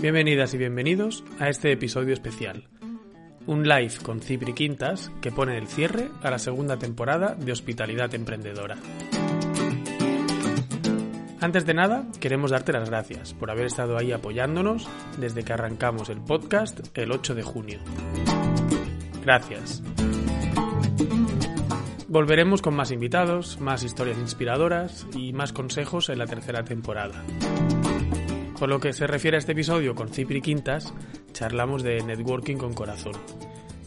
Bienvenidas y bienvenidos a este episodio especial. Un live con Cipri Quintas que pone el cierre a la segunda temporada de Hospitalidad Emprendedora. Antes de nada, queremos darte las gracias por haber estado ahí apoyándonos desde que arrancamos el podcast el 8 de junio. Gracias. Volveremos con más invitados, más historias inspiradoras y más consejos en la tercera temporada. Por lo que se refiere a este episodio con Cipri Quintas, charlamos de networking con corazón,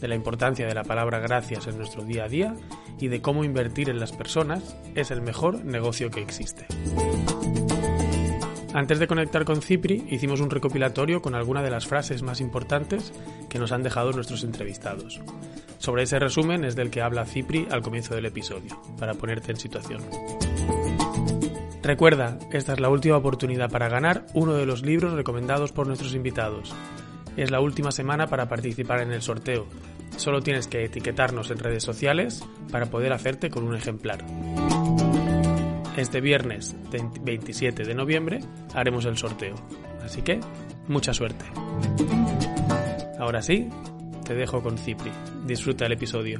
de la importancia de la palabra gracias en nuestro día a día y de cómo invertir en las personas es el mejor negocio que existe. Antes de conectar con Cipri, hicimos un recopilatorio con algunas de las frases más importantes que nos han dejado nuestros entrevistados. Sobre ese resumen es del que habla Cipri al comienzo del episodio, para ponerte en situación. Recuerda, esta es la última oportunidad para ganar uno de los libros recomendados por nuestros invitados. Es la última semana para participar en el sorteo. Solo tienes que etiquetarnos en redes sociales para poder hacerte con un ejemplar. Este viernes 27 de noviembre haremos el sorteo. Así que, mucha suerte. Ahora sí, te dejo con Cipri. Disfruta el episodio.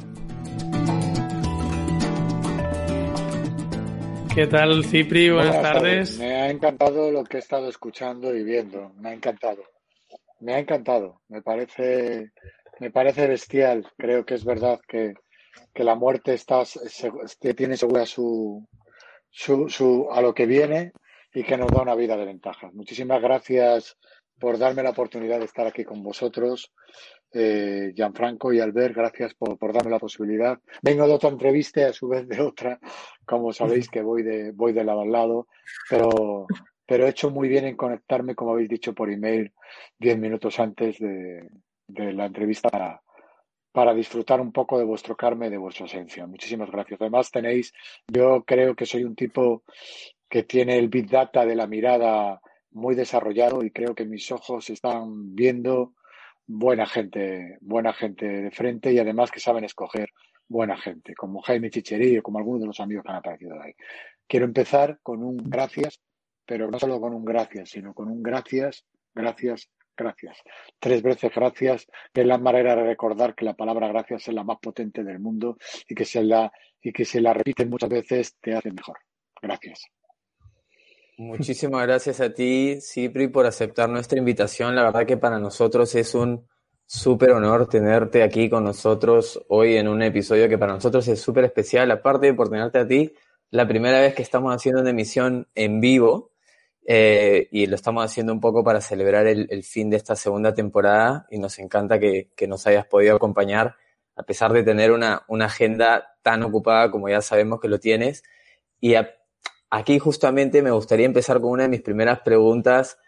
¿Qué tal, Cipri? Buenas, tardes. Me ha encantado lo que he estado escuchando y viendo. Me ha encantado. Me ha encantado. Me parece, me parece bestial. Creo que es verdad que, que la muerte está, tiene segura su, su, su, a lo que viene y que nos da una vida de ventajas. Muchísimas gracias por darme la oportunidad de estar aquí con vosotros. Eh, Gianfranco y Albert, gracias por, por, darme la posibilidad. Vengo de otra entrevista a su vez de otra, como sabéis que voy de, voy de lado a lado, pero, pero he hecho muy bien en conectarme, como habéis dicho por email, diez minutos antes de, de la entrevista para, para disfrutar un poco de vuestro Carmen, de vuestra esencia. Muchísimas gracias. Además tenéis, yo creo que soy un tipo que tiene el Big Data de la mirada muy desarrollado y creo que mis ojos están viendo buena gente, buena gente de frente y además que saben escoger buena gente, como Jaime Chicherillo, como algunos de los amigos que han aparecido ahí. Quiero empezar con un gracias, pero no solo con un gracias, sino con un gracias, gracias, gracias. Tres veces gracias, que es la manera de recordar que la palabra gracias es la más potente del mundo y que se la, y que se la repiten muchas veces te hace mejor. Gracias. Muchísimas gracias a ti, Cipri, por aceptar nuestra invitación. La verdad que para nosotros es un súper honor tenerte aquí con nosotros hoy en un episodio que para nosotros es súper especial. Aparte por tenerte a ti, la primera vez que estamos haciendo una emisión en vivo eh, y lo estamos haciendo un poco para celebrar el, fin de esta segunda temporada y nos encanta que, nos hayas podido acompañar a pesar de tener una, agenda tan ocupada como ya sabemos que lo tienes. Y aquí justamente me gustaría empezar con una de mis primeras preguntas,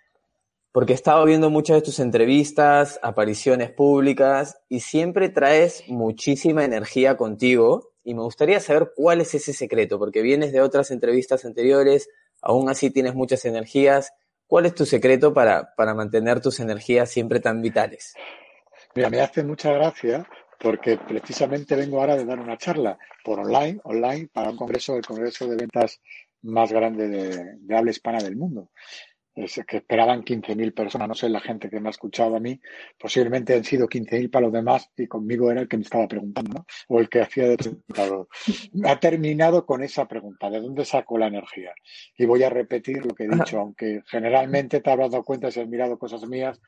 porque he estado viendo muchas de tus entrevistas, apariciones públicas, y siempre traes muchísima energía contigo, y me gustaría saber cuál es ese secreto, porque vienes de otras entrevistas anteriores, aún así tienes muchas energías. ¿Cuál es tu secreto para, para mantener tus energías siempre tan vitales? Mira, me hace mucha gracia porque precisamente vengo ahora de dar una charla por online, online, para un congreso, el Congreso de Ventas más grande de, de habla hispana del mundo. Es que esperaban 15.000 personas, no sé, la gente que me ha escuchado a mí, posiblemente han sido 15.000 para los demás y conmigo era el que me estaba preguntando, ¿no? O el que hacía de presentador. Ha terminado con esa pregunta, ¿de dónde saco la energía? Y voy a repetir lo que he dicho, aunque generalmente te habrás dado cuenta si has mirado cosas mías,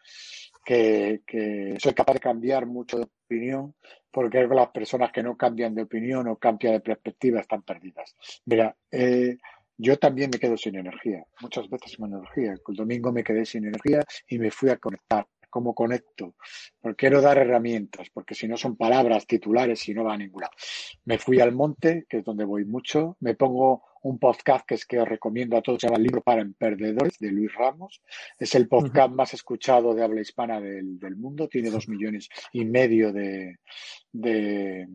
que, que soy capaz de cambiar mucho de opinión, porque las personas que no cambian de opinión o cambian de perspectiva están perdidas. Mira, eh, yo también me quedo sin energía, muchas veces sin energía. El domingo me quedé sin energía y me fui a conectar. ¿Cómo conecto? Porque quiero dar herramientas, porque si no son palabras titulares y no va a ninguna. Me fui al monte, que es donde voy mucho. Me pongo un podcast que es que os recomiendo a todos, se llama Libro para Emprendedores, de Luis Ramos. Es el podcast uh -huh. más escuchado de habla hispana del, del, mundo. Tiene dos millones y medio de, de,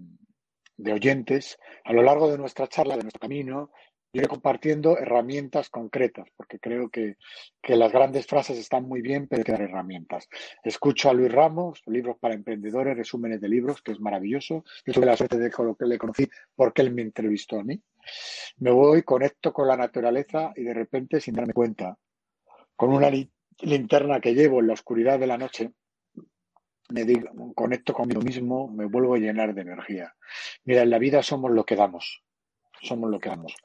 de oyentes. A lo largo de nuestra charla, de nuestro camino, iré compartiendo herramientas concretas, porque creo que, que, las grandes frases están muy bien, pero hay que dar herramientas. Escucho a Luis Ramos, libros para emprendedores, resúmenes de libros, que es maravilloso. Yo tuve la suerte de que le conocí porque él me entrevistó a mí. Me voy, conecto con la naturaleza y de repente, sin darme cuenta, con una, linterna que llevo en la oscuridad de la noche, me digo, conecto conmigo mismo, me vuelvo a llenar de energía. Mira, en la vida somos lo que damos, somos lo que damos.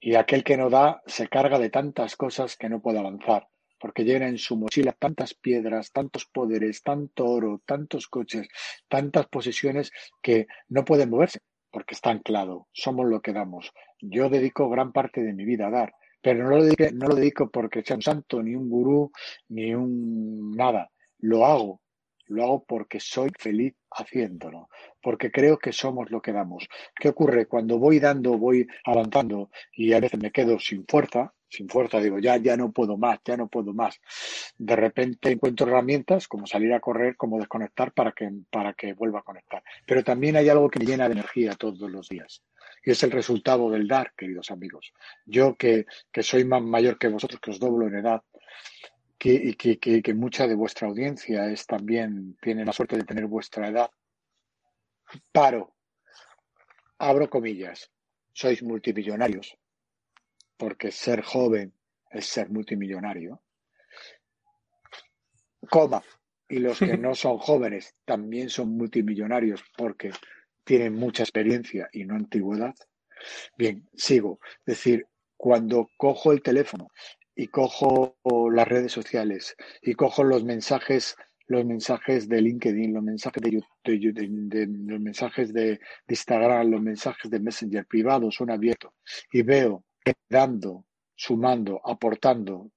Y aquel que no da se carga de tantas cosas que no puede avanzar, porque llena en su mochila tantas piedras, tantos poderes, tanto oro, tantos coches, tantas posesiones que no pueden moverse, porque está anclado. Somos lo que damos. Yo dedico gran parte de mi vida a dar, pero no lo dedico, no lo dedico porque sea un santo, ni un gurú, ni un nada. Lo hago lo hago porque soy feliz haciéndolo, porque creo que somos lo que damos. ¿Qué ocurre? Cuando voy dando, voy avanzando y a veces me quedo sin fuerza, sin fuerza, digo, ya, ya no puedo más, ya no puedo más. De repente encuentro herramientas como salir a correr, como desconectar para que, para que vuelva a conectar. Pero también hay algo que me llena de energía todos los días. Y es el resultado del dar, queridos amigos. Yo que, que soy más mayor que vosotros, que os doblo en edad, que, que, que, que, mucha de vuestra audiencia es también, tiene la suerte de tener vuestra edad. Paro, abro comillas, sois multimillonarios, porque ser joven es ser multimillonario. Coma, y los que no son jóvenes también son multimillonarios porque tienen mucha experiencia y no antigüedad. Bien, sigo. Es decir, cuando cojo el teléfono y cojo las redes sociales y cojo los mensajes los mensajes de LinkedIn, los mensajes de, YouTube, los mensajes de, Instagram, los mensajes de Messenger privados son abiertos y veo dando, sumando, aportando,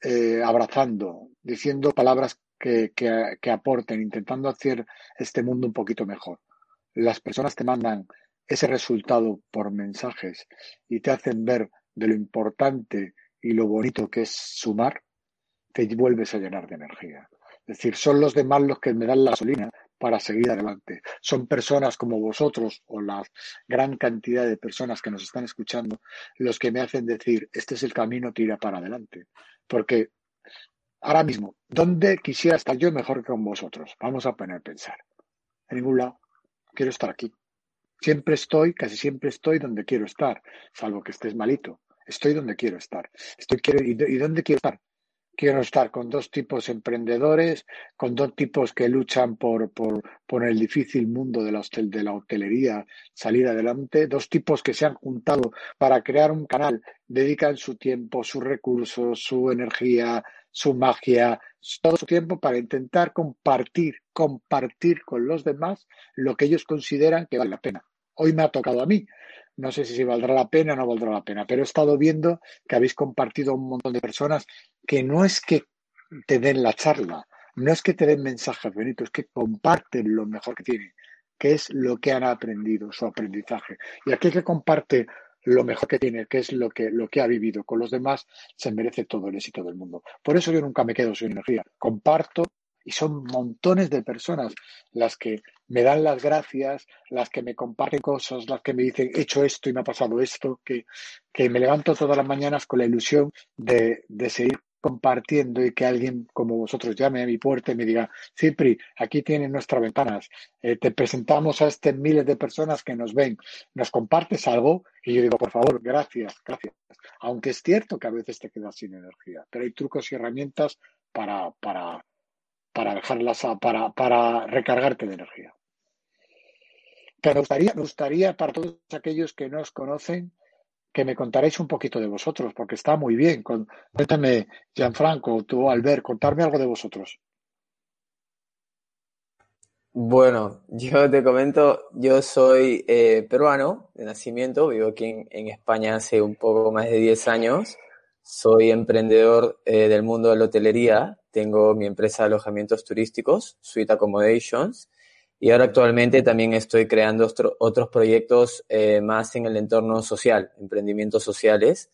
eh, abrazando, diciendo palabras que, que, que aporten, intentando hacer este mundo un poquito mejor. Las personas te mandan ese resultado por mensajes y te hacen ver de lo importante y lo bonito que es sumar, te vuelves a llenar de energía. Es decir, son los demás los que me dan la gasolina para seguir adelante. Son personas como vosotros o la gran cantidad de personas que nos están escuchando los que me hacen decir, este es el camino, tira para adelante. Porque ahora mismo, ¿dónde quisiera estar yo mejor que con vosotros? Vamos a poner a pensar. En ningún lado. Quiero estar aquí. Siempre estoy, casi siempre estoy donde quiero estar, salvo que estés malito. Estoy donde quiero estar. Estoy, quiero, ¿Y dónde quiero estar? Quiero estar con dos tipos emprendedores, con dos tipos que luchan por, por, por el difícil mundo de la, hostel, de la hotelería salir adelante, dos tipos que se han juntado para crear un canal, dedican su tiempo, sus recursos, su energía, su magia, todo su tiempo para intentar compartir, compartir con los demás lo que ellos consideran que vale la pena. Hoy me ha tocado a mí. No sé si valdrá la pena o no valdrá la pena, pero he estado viendo que habéis compartido un montón de personas que no es que te den la charla, no es que te den mensajes bonitos, es que comparten lo mejor que tienen, que es lo que han aprendido, su aprendizaje. Y aquel que comparte lo mejor que tiene, que es lo que, lo que ha vivido con los demás, se merece todo el éxito del mundo. Por eso yo nunca me quedo sin energía. Comparto y son montones de personas las que me dan las gracias, las que me comparten cosas, las que me dicen, he hecho esto y me ha pasado esto, que, que me levanto todas las mañanas con la ilusión de, de seguir compartiendo y que alguien como vosotros llame a mi puerta y me diga, Cipri, aquí tienen nuestras ventanas, eh, te presentamos a este miles de personas que nos ven, nos compartes algo y yo digo, por favor, gracias, gracias. Aunque es cierto que a veces te quedas sin energía, pero hay trucos y herramientas para, para, para dejarlas para, para recargarte de energía. Pero me gustaría, gustaría para todos aquellos que no os conocen que me contaréis un poquito de vosotros, porque está muy bien. Cuéntame, Gianfranco, tú, Albert, contarme algo de vosotros. Bueno, yo te comento, yo soy eh, peruano de nacimiento, vivo aquí en, en, España hace un poco más de 10 años, soy emprendedor eh, del mundo de la hotelería, tengo mi empresa de alojamientos turísticos, Suite Accommodations, y ahora actualmente también estoy creando otro, otros proyectos eh, más en el entorno social, emprendimientos sociales,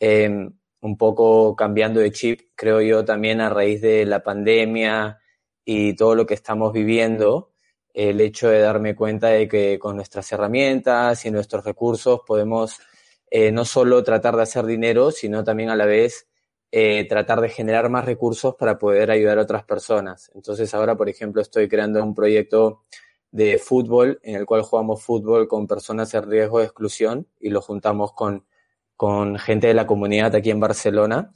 eh, un poco cambiando de chip, creo yo, también a raíz de la pandemia y todo lo que estamos viviendo, el hecho de darme cuenta de que con nuestras herramientas y nuestros recursos podemos eh, no solo tratar de hacer dinero, sino también a la vez eh, tratar de generar más recursos para poder ayudar a otras personas. Entonces ahora, por ejemplo, estoy creando un proyecto de fútbol en el cual jugamos fútbol con personas en riesgo de exclusión y lo juntamos con, con gente de la comunidad aquí en Barcelona.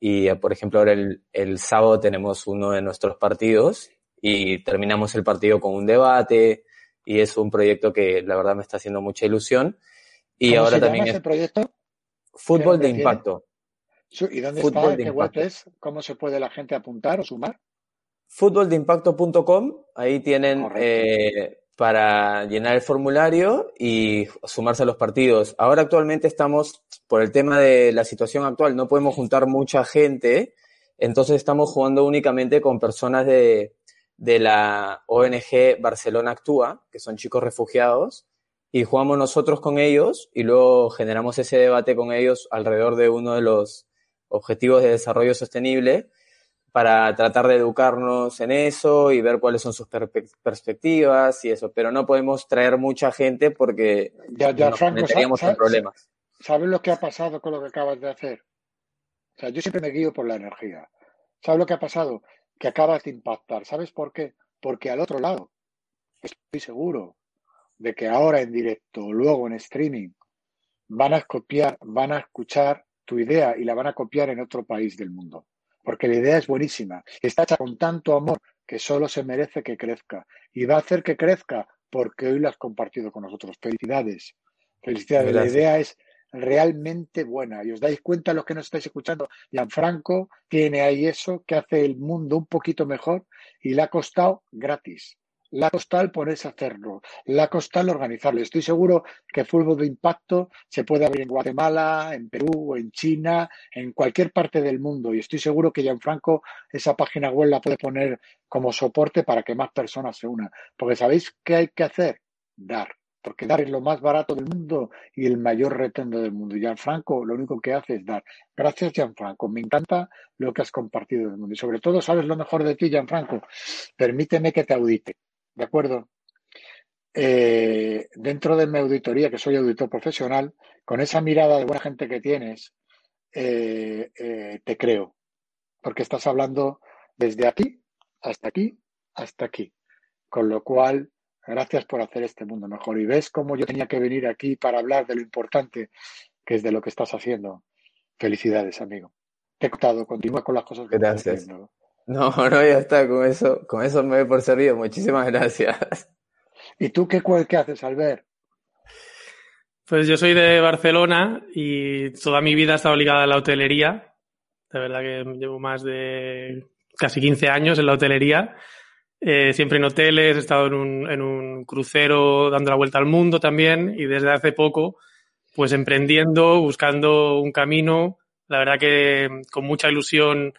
Y, por ejemplo, ahora el, el sábado tenemos uno de nuestros partidos y terminamos el partido con un debate y es un proyecto que la verdad me está haciendo mucha ilusión. Y ¿Cómo ahora se también llama es ese proyecto? fútbol ¿Qué de impacto. ¿Y dónde Fútbol está? de ¿Qué web es? ¿Cómo se puede la gente apuntar o sumar? Fútboldeimpacto.com, ahí tienen eh, para llenar el formulario y sumarse a los partidos. Ahora actualmente estamos, por el tema de la situación actual, no podemos juntar mucha gente, entonces estamos jugando únicamente con personas de, de la ONG Barcelona Actúa, que son chicos refugiados, y jugamos nosotros con ellos y luego generamos ese debate con ellos alrededor de uno de los objetivos de desarrollo sostenible para tratar de educarnos en eso y ver cuáles son sus perspectivas y eso, pero no podemos traer mucha gente porque Ya, ya, nos Franco, meteríamos en problemas. ¿sabes lo que ha pasado con lo que acabas de hacer? O sea, yo siempre me guío por la energía. ¿Sabes lo que ha pasado? Que acabas de impactar. ¿Sabes por qué? Porque al otro lado, estoy seguro de que ahora en directo, luego en streaming, van a copiar, van a escuchar tu idea y la van a copiar en otro país del mundo. Porque la idea es buenísima. Está hecha con tanto amor que solo se merece que crezca. Y va a hacer que crezca porque hoy lo has compartido con nosotros. Felicidades. Felicidades. Gracias. La idea es realmente buena. Y os dais cuenta los que nos estáis escuchando. Gianfranco tiene ahí eso que hace el mundo un poquito mejor y le ha costado gratis. Costado el ponerse a hacerlo. Le ha costado el organizarlo. Estoy seguro que Fútbol de Impacto se puede abrir en Guatemala, en Perú, en China, en cualquier parte del mundo. Y estoy seguro que Gianfranco esa página web la puede poner como soporte para que más personas se unan. Porque ¿sabéis qué hay que hacer? Dar. Porque dar es lo más barato del mundo y el mayor retorno del mundo. Gianfranco lo único que hace es dar. Gracias, Gianfranco. Me encanta lo que has compartido del mundo. Y sobre todo, ¿sabes lo mejor de ti, Gianfranco? Permíteme que te audite. ¿De acuerdo? Eh, dentro de mi auditoría, que soy auditor profesional, con esa mirada de buena gente que tienes, eh, eh, te creo. Porque estás hablando desde aquí hasta aquí hasta aquí. Con lo cual, gracias por hacer este mundo mejor. Y ves cómo yo tenía que venir aquí para hablar de lo importante que es de lo que estás haciendo. Felicidades, amigo. Te he contado, continúa con las cosas que estás haciendo. No, no, ya está, con eso, con eso me doy por servido. Muchísimas gracias. ¿Y tú qué, cuál- qué haces, Albert? Pues yo soy de Barcelona y toda mi vida he estado ligada a la hotelería. De verdad que llevo más de casi 15 años en la hotelería. Eh, siempre en hoteles, he estado en un, en un crucero dando la vuelta al mundo también y desde hace poco, pues emprendiendo, buscando un camino. La verdad que con mucha ilusión,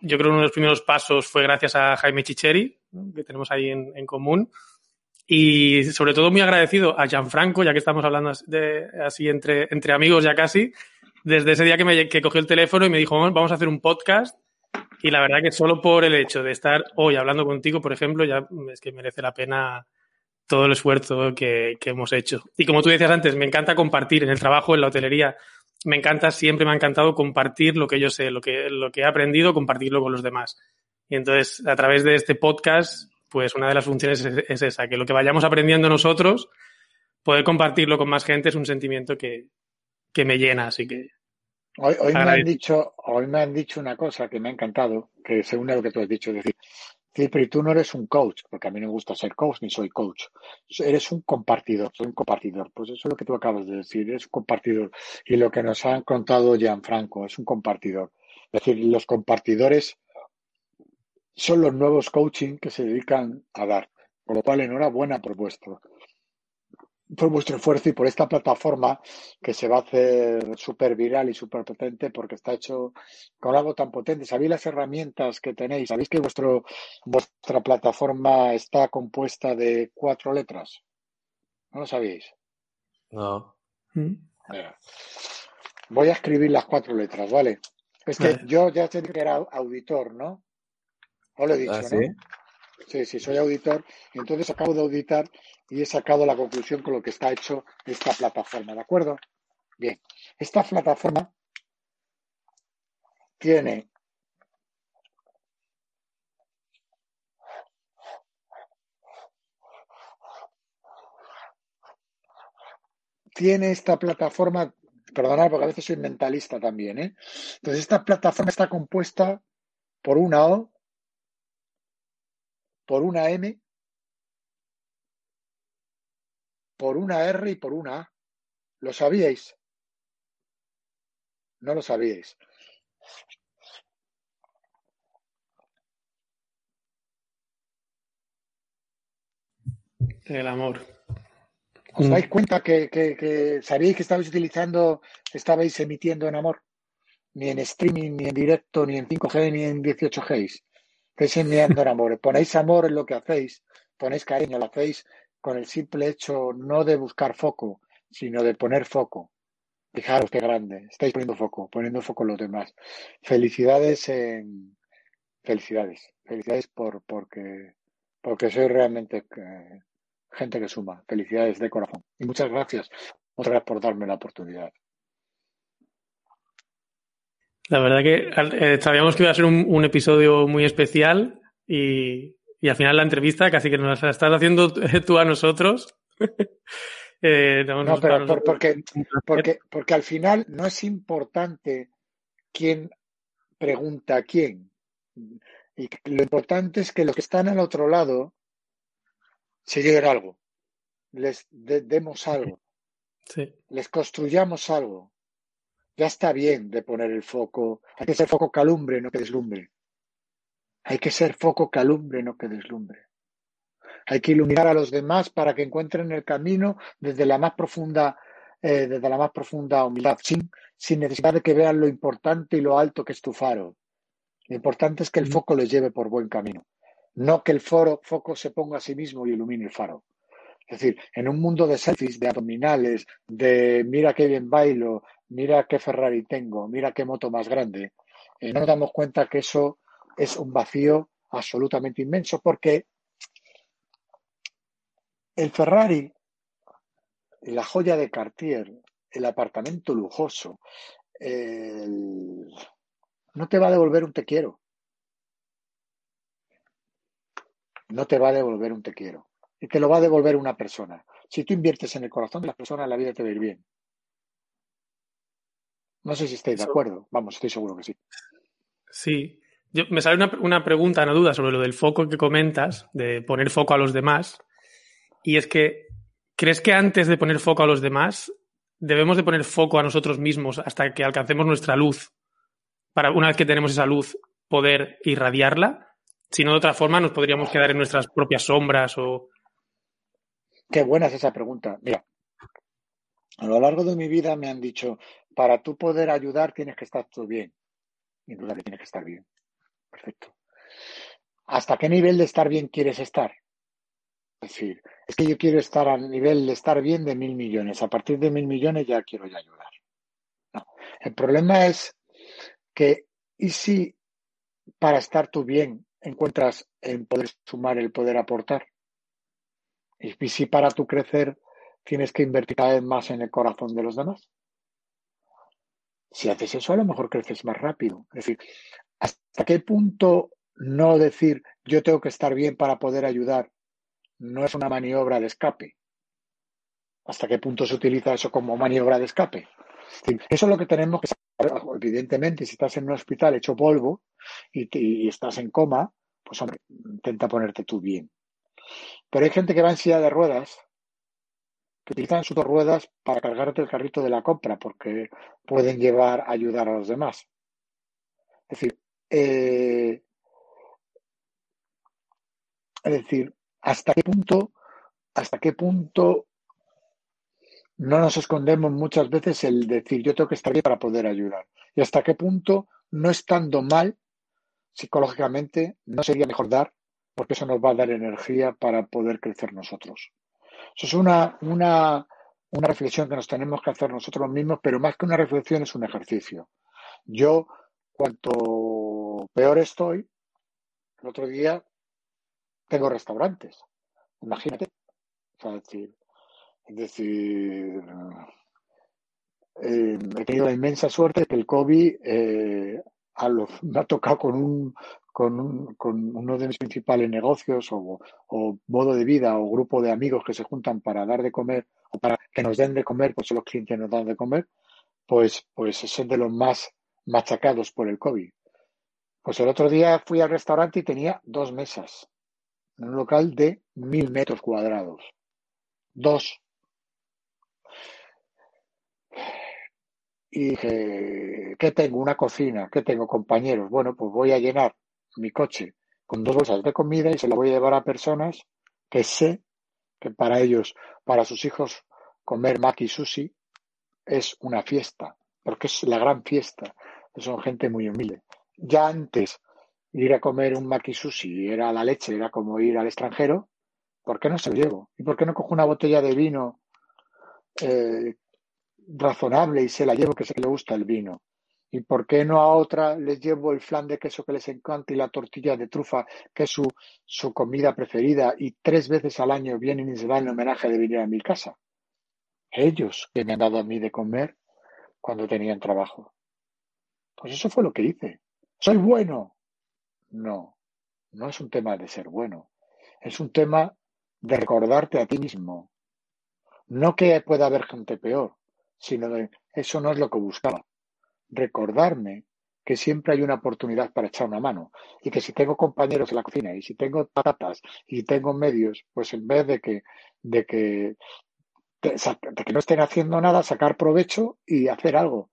yo creo que uno de los primeros pasos fue gracias a Jaime Chicheri, que tenemos ahí en, común. Y sobre todo muy agradecido a Gianfranco, ya que estamos hablando de, así entre, amigos ya casi, desde ese día que, me, que cogió el teléfono y me dijo, "Vamos- vamos a hacer un podcast. Y la verdad que solo por el hecho de estar hoy hablando contigo, por ejemplo, ya es que merece la pena todo el esfuerzo que, que hemos hecho. Y como tú decías antes, me encanta compartir en el trabajo, en la hotelería. Me encanta, siempre me ha encantado compartir lo que yo sé, lo que, lo que he aprendido, compartirlo con los demás. Y entonces, a través de este podcast, pues una de las funciones es, es esa, que lo que vayamos aprendiendo nosotros, poder compartirlo con más gente es un sentimiento que, que me llena. Así que Hoy, hoy me han dicho, hoy me han dicho una cosa que me ha encantado, que se une a lo que tú has dicho, es decir, Cipri, tú no eres un coach, porque a mí no me gusta ser coach ni soy coach. Eres un compartidor, soy un compartidor. Pues eso es lo que tú acabas de decir, eres un compartidor. Y lo que nos han contado Gianfranco es un compartidor. Es decir, los compartidores son los nuevos coaching que se dedican a dar. Con lo cual, enhorabuena por vuestro, por vuestro esfuerzo y por esta plataforma que se va a hacer súper viral y súper potente porque está hecho con algo tan potente. ¿Sabéis las herramientas que tenéis? ¿Sabéis que vuestro, vuestra plataforma está compuesta de cuatro letras? ¿No lo sabéis? No. Mira. Voy a escribir las cuatro letras, ¿vale? Es que Vale. yo ya te dije que era auditor, ¿no? Os lo he dicho, ¿Ah, ¿no? sí? Sí, sí, soy auditor y entonces acabo de auditar y he sacado la conclusión con lo que está hecho esta plataforma, ¿de acuerdo? Bien, esta plataforma tiene tiene esta plataforma Perdonad, porque a veces soy mentalista también, ¿eh? Entonces, esta plataforma está compuesta por una O, por una M, por una R y por una A. ¿Lo sabíais? No lo sabíais. El amor. ¿Os dais cuenta que, que, que sabíais que estabais utilizando, estabais emitiendo en amor? Ni en streaming, ni en directo, ni en 5G, ni en 18G. Estáis enviando en amor. Ponéis amor en lo que hacéis, ponéis cariño, lo hacéis con el simple hecho no de buscar foco, sino de poner foco. Fijaros qué grande. Estáis poniendo foco, poniendo foco en los demás. Felicidades en. Felicidades. Felicidades por porque, porque sois realmente eh, gente que suma. Felicidades de corazón. Y muchas gracias. Muchas gracias por darme la oportunidad. La verdad que eh, sabíamos que iba a ser un episodio muy especial y, y, al final la entrevista casi que nos la estás haciendo tú a nosotros. eh, no, no pero por, porque, porque, porque al final no es importante quién pregunta a quién. Y lo importante es que los que están al otro lado se lleven algo, les de, demos algo, sí. les construyamos algo. Ya está bien de poner el foco. Hay que ser foco calumbre, no que deslumbre. Hay que ser foco calumbre, no que deslumbre. Hay que iluminar a los demás para que encuentren el camino desde la más profunda, eh, desde la más profunda humildad, sin, sin necesidad de que vean lo importante y lo alto que es tu faro. Lo importante es que el foco les lleve por buen camino, no que el foro, foco se ponga a sí mismo y ilumine el faro. Es decir, en un mundo de selfies, de abdominales, de mira qué bien bailo, mira qué Ferrari tengo, mira qué moto más grande, eh, no nos damos cuenta que eso es un vacío absolutamente inmenso porque el Ferrari, la joya de Cartier, el apartamento lujoso, el... no te va a devolver un te quiero. No te va a devolver un te quiero. Y te lo va a devolver una persona. Si tú inviertes en el corazón de las personas, la vida te va a ir bien. No sé si estáis de acuerdo. Vamos, estoy seguro que sí. Sí. Yo, me sale una, una, pregunta, una duda sobre lo del foco que comentas, de poner foco a los demás. Y es que, ¿crees que antes de poner foco a los demás, debemos de poner foco a nosotros mismos hasta que alcancemos nuestra luz? Para una vez que tenemos esa luz, poder irradiarla. Si no, de otra forma, nos podríamos quedar en nuestras propias sombras o. Qué buena es esa pregunta. Mira, a lo largo de mi vida me han dicho, para tú poder ayudar tienes que estar tú bien. Sin duda que tienes que estar bien. Perfecto. ¿Hasta qué nivel de estar bien quieres estar? Es decir, es que yo quiero estar a nivel de estar bien de mil millones. A partir de mil millones ya quiero ya ayudar. No. El problema es que, ¿y si para estar tú bien encuentras en poder sumar, el poder aportar? ¿Y si para tu crecer tienes que invertir cada vez más en el corazón de los demás? Si haces eso, a lo mejor creces más rápido. Es decir, ¿hasta qué punto no decir yo tengo que estar bien para poder ayudar no es una maniobra de escape? ¿Hasta qué punto se utiliza eso como maniobra de escape? Eso es lo que tenemos que saber. Evidentemente, si estás en un hospital hecho polvo y, estás en coma, pues hombre, intenta ponerte tú bien. Pero hay gente que va en silla de ruedas que utilizan sus dos ruedas para cargarte el carrito de la compra porque pueden llevar a ayudar a los demás. Es decir, eh, es decir, hasta qué punto, hasta qué punto no nos escondemos muchas veces el decir yo tengo que estar bien para poder ayudar. Y hasta qué punto, no estando mal psicológicamente, no sería mejor dar, porque eso nos va a dar energía para poder crecer nosotros. Eso es una, una, una reflexión que nos tenemos que hacer nosotros mismos, pero más que una reflexión es un ejercicio. Yo, cuanto peor estoy, el otro día tengo restaurantes. Imagínate. Es decir, es decir eh, he tenido la inmensa suerte que el COVID eh, me ha tocado con un, con, un, con uno de mis principales negocios o, modo de vida o grupo de amigos que se juntan para dar de comer o para que nos den de comer, pues los clientes nos dan de comer, pues, pues son de los más machacados por el COVID. Pues el otro día fui al restaurante y tenía dos mesas en un local de mil metros cuadrados. Dos. Y dije, ¿qué tengo? Una cocina, ¿qué tengo? Compañeros. Bueno, pues voy a llenar mi coche con dos bolsas de comida y se la voy a llevar a personas que sé que para ellos, para sus hijos, comer maki sushi es una fiesta, porque es la gran fiesta. Son gente muy humilde. Ya antes ir a comer un maki sushi era la leche, era como ir al extranjero, ¿por qué no se lo llevo? ¿Y por qué no cojo una botella de vino eh, razonable y se la llevo que sé que le gusta el vino? ¿Y por qué no a otra les llevo el flan de queso que les encanta y la tortilla de trufa, que es su, su comida preferida, y tres veces al año vienen y se dan el homenaje de venir a mi casa? Ellos que me han dado a mí de comer cuando tenían trabajo. Pues eso fue lo que hice. ¿Soy bueno? No, no es un tema de ser bueno. Es un tema de recordarte a ti mismo. No que pueda haber gente peor, sino de eso no es lo que buscaba. Recordarme que siempre hay una oportunidad para echar una mano y que si tengo compañeros en la cocina y si tengo patatas y tengo medios, pues en vez de que, de que, de que no estén haciendo nada, sacar provecho y hacer algo.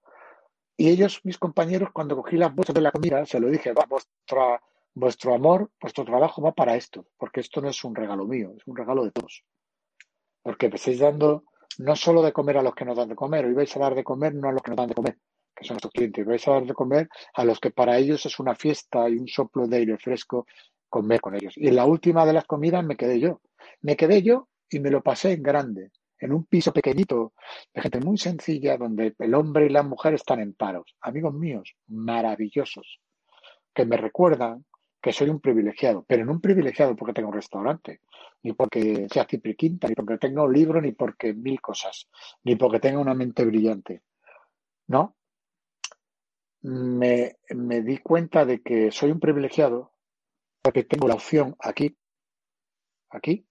Y ellos, mis compañeros, cuando cogí las bolsas de la comida, se lo dije, va, vuestra, vuestro amor, vuestro trabajo va para esto, porque esto no es un regalo mío, es un regalo de todos. Porque estáis dando no solo de comer a los que nos dan de comer, hoy vais a dar de comer no a los que nos dan de comer, que son nuestros clientes, vais a dar de comer a los que para ellos es una fiesta y un soplo de aire fresco comer con ellos. Y en la última de las comidas me quedé yo. Me quedé yo y me lo pasé en grande en un piso pequeñito de gente muy sencilla donde el hombre y la mujer están en paros. Amigos míos, maravillosos, que me recuerdan que soy un privilegiado, pero no un privilegiado porque tengo un restaurante, ni porque sea cipriquinta, ni porque tenga un libro, ni porque mil cosas, ni porque tenga una mente brillante. ¿No? Me, me di cuenta de que soy un privilegiado porque tengo la opción aquí, aquí,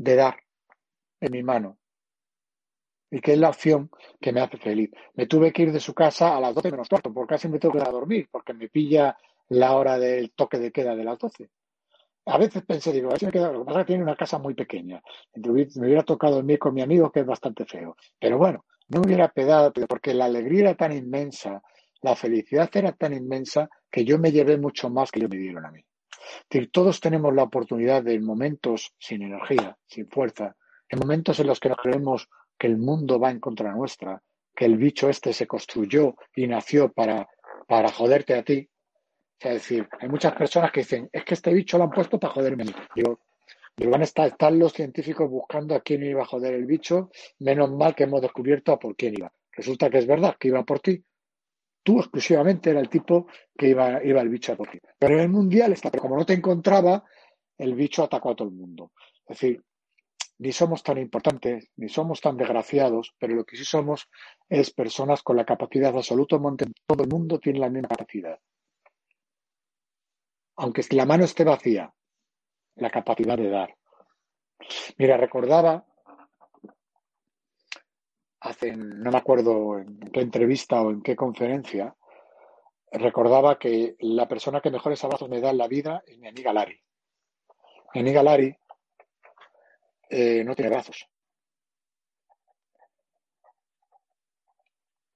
de dar en mi mano. Y que es la opción que me hace feliz. Me tuve que ir de su casa a las 12 menos cuarto, porque casi me tengo que a dormir, porque me pilla la hora del toque de queda de las 12. A veces pensé, digo, a si me queda, lo que pasa es que tiene una casa muy pequeña. Me hubiera tocado dormir con mi amigo, que es bastante feo. Pero bueno, no me hubiera pedado, porque la alegría era tan inmensa, la felicidad era tan inmensa, que yo me llevé mucho más que ellos me dieron a mí decir, todos tenemos la oportunidad de en momentos sin energía, sin fuerza, en momentos en los que nos creemos que el mundo va en contra nuestra, que el bicho este se construyó y nació para, para joderte a ti. Es decir, hay muchas personas que dicen, es que este bicho lo han puesto para joderme. Digo, van a estar, los científicos buscando a quién iba a joder el bicho, menos mal que hemos descubierto a por quién iba. Resulta que es verdad que iba por ti, Tú exclusivamente era el tipo que iba, iba el bicho a por ti. Pero en el mundial, como no te encontraba, el bicho atacó a todo el mundo. Es decir, ni somos tan importantes, ni somos tan desgraciados, pero lo que sí somos es personas con la capacidad absoluta. Todo el mundo tiene la misma capacidad. Aunque la mano esté vacía, la capacidad de dar. Mira, recordaba hace, no me acuerdo en qué entrevista o en qué conferencia, recordaba que la persona que mejores abrazos me da en la vida es mi amiga Lari. Mi amiga Lari eh, no tiene brazos.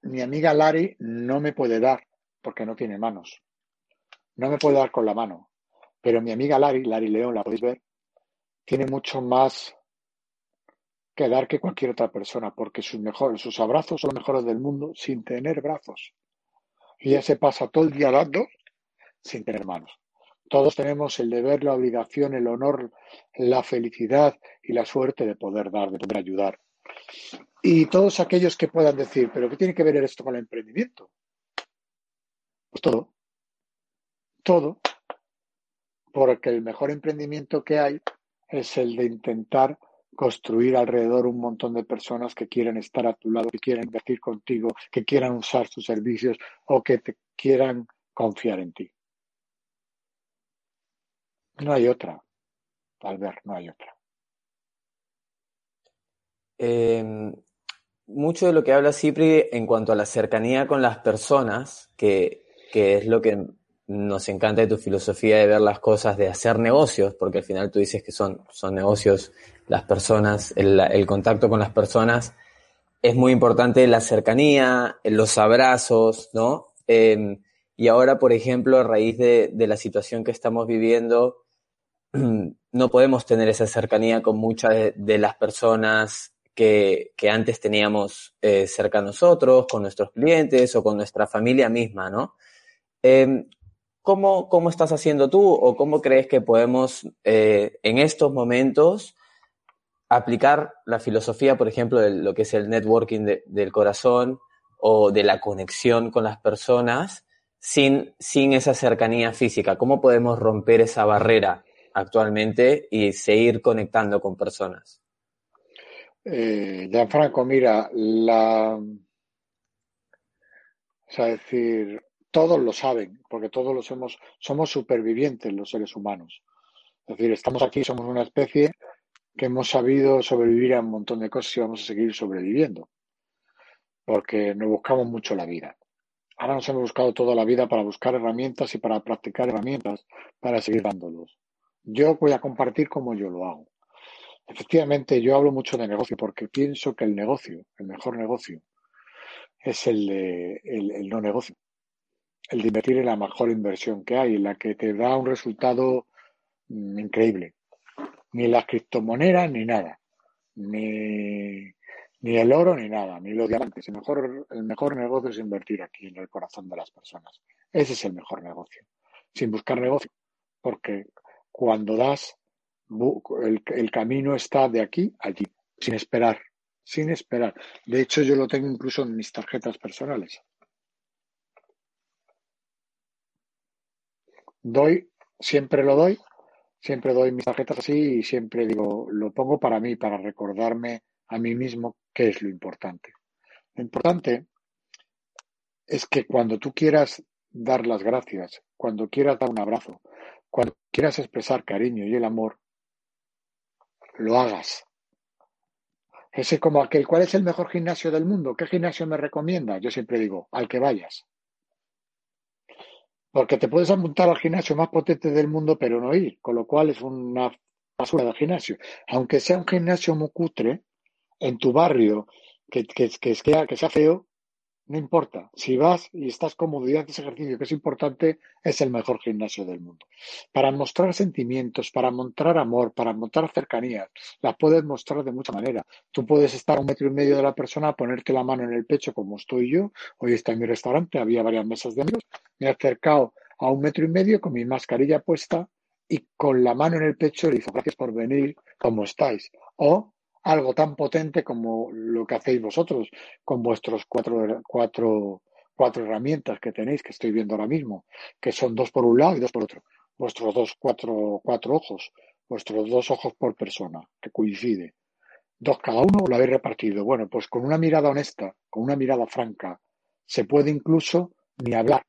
Mi amiga Lari no me puede dar porque no tiene manos. No me puede dar con la mano. Pero mi amiga Lari, Lari León, la podéis ver, tiene mucho más que dar que cualquier otra persona, porque sus mejores, sus abrazos son los mejores del mundo sin tener brazos. Y ella se pasa todo el día dando sin tener manos. Todos tenemos el deber, la obligación, el honor, la felicidad y la suerte de poder dar, de poder ayudar. Y todos aquellos que puedan decir, pero ¿qué tiene que ver esto con el emprendimiento? Pues todo. Todo. Porque el mejor emprendimiento que hay es el de intentar construir alrededor un montón de personas que quieran estar a tu lado, que quieran invertir contigo, que quieran usar tus servicios o que te quieran confiar en ti. No hay otra, Albert, no hay otra. Em, mucho de lo que habla Cipri en cuanto a la cercanía con las personas, que, que es lo que nos encanta tu filosofía de ver las cosas, de hacer negocios, porque al final tú dices que son, son negocios, las personas, el, contacto con las personas, es muy importante la cercanía, los abrazos, ¿no? Eh, y ahora, por ejemplo, a raíz de, de, la situación que estamos viviendo, no podemos tener esa cercanía con muchas de, las personas que, que, antes teníamos eh, cerca a nosotros, con nuestros clientes o con nuestra familia misma, ¿no? Eh, ¿cómo, ¿Cómo estás haciendo tú o cómo crees que podemos eh, en estos momentos aplicar la filosofía, por ejemplo, de lo que es el networking de, del corazón o de la conexión con las personas sin, sin esa cercanía física? ¿Cómo podemos romper esa barrera actualmente y seguir conectando con personas? Eh, Gianfranco, mira, la... O sea, decir, todos lo saben, porque todos lo somos, somos supervivientes los seres humanos. Es decir, estamos aquí, somos una especie que hemos sabido sobrevivir a un montón de cosas y vamos a seguir sobreviviendo, porque nos buscamos mucho la vida. Ahora nos hemos buscado toda la vida para buscar herramientas y para practicar herramientas para seguir dándolos. Yo voy a compartir cómo yo lo hago. Efectivamente, yo hablo mucho de negocio porque pienso que el negocio, el mejor negocio, es el, de, el no negocio. El de invertir en la mejor inversión que hay, la que te da un resultado mm, increíble. Ni las criptomonedas ni nada. Ni, ni el oro ni nada, ni los diamantes. El mejor, el mejor negocio es invertir aquí en el corazón de las personas. Ese es el mejor negocio. Sin buscar negocio. Porque cuando das, el, el camino está de aquí a allí, sin esperar, sin esperar. De hecho, yo lo tengo incluso en mis tarjetas personales. Doy, siempre lo doy, siempre doy mis tarjetas así y siempre digo, lo pongo para mí, para recordarme a mí mismo qué es lo importante. Lo importante es que cuando tú quieras dar las gracias, cuando quieras dar un abrazo, cuando quieras expresar cariño y el amor, lo hagas. Ese como aquel, ¿cuál es el mejor gimnasio del mundo? ¿Qué gimnasio me recomienda? Yo siempre digo, al que vayas. Porque te puedes apuntar al gimnasio más potente del mundo, pero no ir, con lo cual es una basura de gimnasio. Aunque sea un gimnasio muy cutre, en tu barrio, que, que, que, que sea feo, no importa. Si vas y estás cómodo y haces ejercicio, que es importante, es el mejor gimnasio del mundo. Para mostrar sentimientos, para mostrar amor, para mostrar cercanías, las puedes mostrar de mucha manera. Tú puedes estar a un metro y medio de la persona, ponerte la mano en el pecho como estoy yo. Hoy está en mi restaurante, había varias mesas de amigos. Me he acercado a un metro y medio con mi mascarilla puesta y con la mano en el pecho le digo gracias por venir, ¿cómo estáis? O algo tan potente como lo que hacéis vosotros con vuestros cuatro, cuatro, cuatro herramientas que tenéis, que estoy viendo ahora mismo, que son dos por un lado y dos por otro. Vuestros dos, cuatro, cuatro ojos, vuestros dos ojos por persona, que coincide. Dos cada uno lo habéis repartido. Bueno, pues con una mirada honesta, con una mirada franca, se puede incluso ni hablar.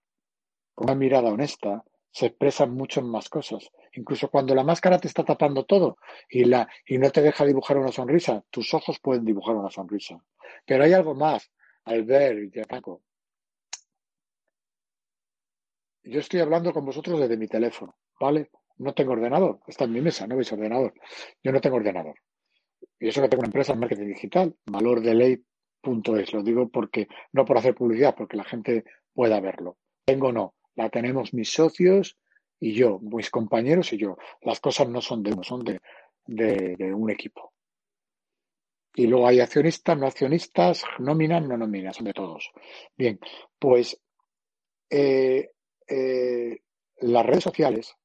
Con una mirada honesta se expresan muchas más cosas. Incluso cuando la máscara te está tapando todo y, la, y no te deja dibujar una sonrisa, tus ojos pueden dibujar una sonrisa. Pero hay algo más, Albert y Paco. Yo estoy hablando con vosotros desde mi teléfono, ¿vale? No tengo ordenador, está en mi mesa, no veis ordenador. Yo no tengo ordenador. Y eso que tengo una empresa en marketing digital, valordeley.es. Lo digo porque, no por hacer publicidad, porque la gente pueda verlo. Tengo no, la tenemos mis socios y yo, mis compañeros y yo. Las cosas no son de uno, son de, de, un equipo. Y luego hay accionistas, no accionistas, nóminas, no nóminas, son de todos. Bien, pues eh, eh, las redes sociales,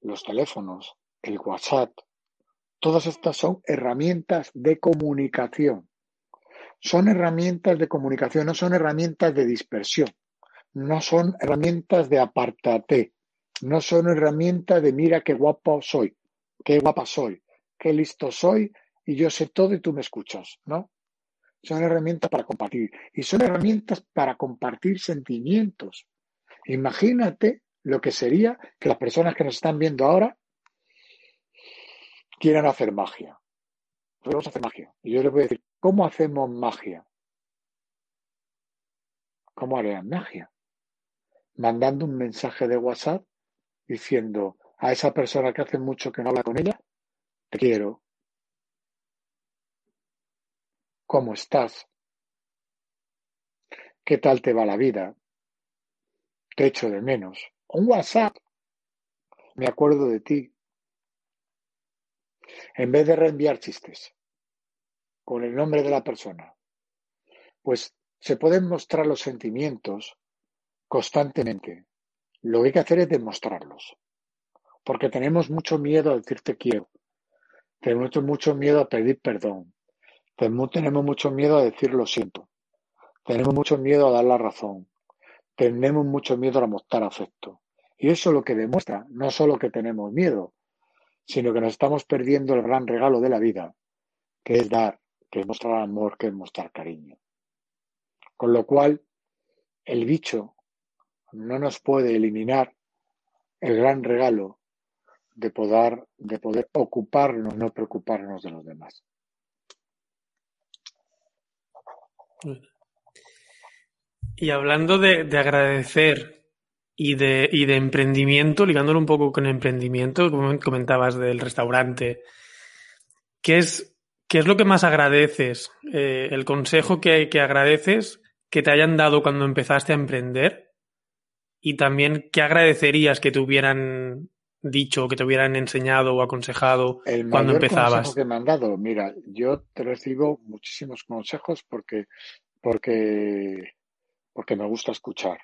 los teléfonos, el WhatsApp, todas estas son herramientas de comunicación. Son herramientas de comunicación, no son herramientas de dispersión no son herramientas de apártate, no son herramientas de mira qué guapo soy, qué guapa soy, qué listo soy y yo sé todo y tú me escuchas, ¿no? Son herramientas para compartir y son herramientas para compartir sentimientos. Imagínate lo que sería que las personas que nos están viendo ahora quieran hacer magia. Podemos hacer magia. Y yo les voy a decir ¿Cómo hacemos magia? ¿Cómo harían magia? Mandando un mensaje de WhatsApp diciendo a esa persona que hace mucho que no habla con ella, te quiero. ¿Cómo estás? ¿Qué tal te va la vida? Te echo de menos. Un WhatsApp. Me acuerdo de ti. En vez de reenviar chistes con el nombre de la persona, pues se pueden mostrar los sentimientos constantemente. Lo que hay que hacer es demostrarlos. Porque tenemos mucho miedo a decir te quiero. Tenemos mucho miedo a pedir perdón. Tenemos mucho miedo a decir lo siento. Tenemos mucho miedo a dar la razón. Tenemos mucho miedo a mostrar afecto. Y eso lo que demuestra no solo que tenemos miedo, sino que nos estamos perdiendo el gran regalo de la vida, que es dar, que es mostrar amor, que es mostrar cariño. Con lo cual, el bicho no nos puede eliminar el gran regalo de poder, de poder ocuparnos, no preocuparnos de los demás. Y hablando de, agradecer y de, y de emprendimiento, ligándolo un poco con emprendimiento, como comentabas del restaurante, ¿qué es, qué es lo que más agradeces? Eh, el consejo que, que agradeces que te hayan dado cuando empezaste a emprender y también qué agradecerías que te hubieran dicho, que te hubieran enseñado o aconsejado el cuando empezabas? Consejo que me han dado, mira, yo te recibo muchísimos consejos porque, porque, porque me gusta escuchar.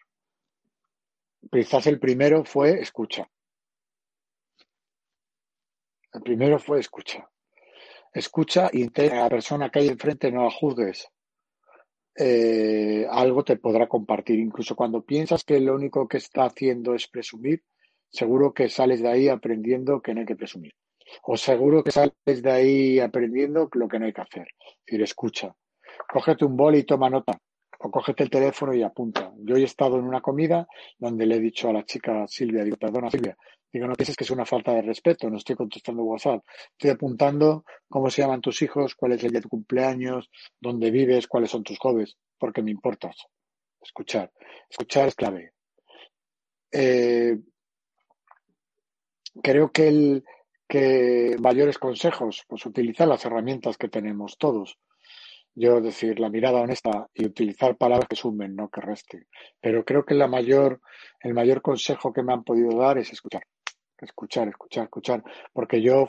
Quizás el primero fue escucha. El primero fue escucha. Escucha y a la persona que hay enfrente no la juzgues. Eh, algo te podrá compartir. Incluso cuando piensas que lo único que está haciendo es presumir, seguro que sales de ahí aprendiendo que no hay que presumir. O seguro que sales de ahí aprendiendo lo que no hay que hacer. Es decir, escucha. Cógete un bol y toma nota. O cógete el teléfono y apunta. Yo he estado en una comida donde le he dicho a la chica Silvia, digo, perdona Silvia, digo, no pienses que es una falta de respeto, no estoy contestando WhatsApp. Estoy apuntando cómo se llaman tus hijos, cuál es el día de tu cumpleaños, dónde vives, cuáles son tus hobbies, porque me importas. Escuchar. Escuchar es clave. Eh, creo que el que mayores consejos, pues utilizar las herramientas que tenemos todos. Yo decir la mirada honesta y utilizar palabras que sumen, no que resten. Pero creo que la mayor, el mayor consejo que me han podido dar es escuchar, escuchar, escuchar, escuchar, porque yo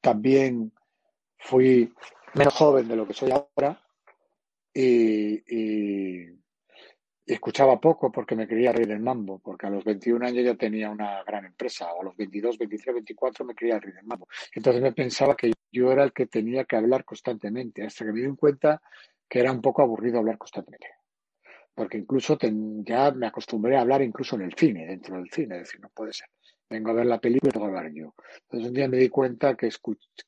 también fui menos joven de lo que soy ahora y escuchaba poco porque me quería reír del mambo, porque a los 21 años ya tenía una gran empresa, o a los 22, 23, 24 me quería reír del mambo. Entonces me pensaba que yo era el que tenía que hablar constantemente, hasta que me di cuenta que era un poco aburrido hablar constantemente. Porque incluso ya me acostumbré a hablar incluso en el cine, dentro del cine, es decir, no puede ser. Vengo a ver la película y tengo que hablar yo. Entonces un día me di cuenta que,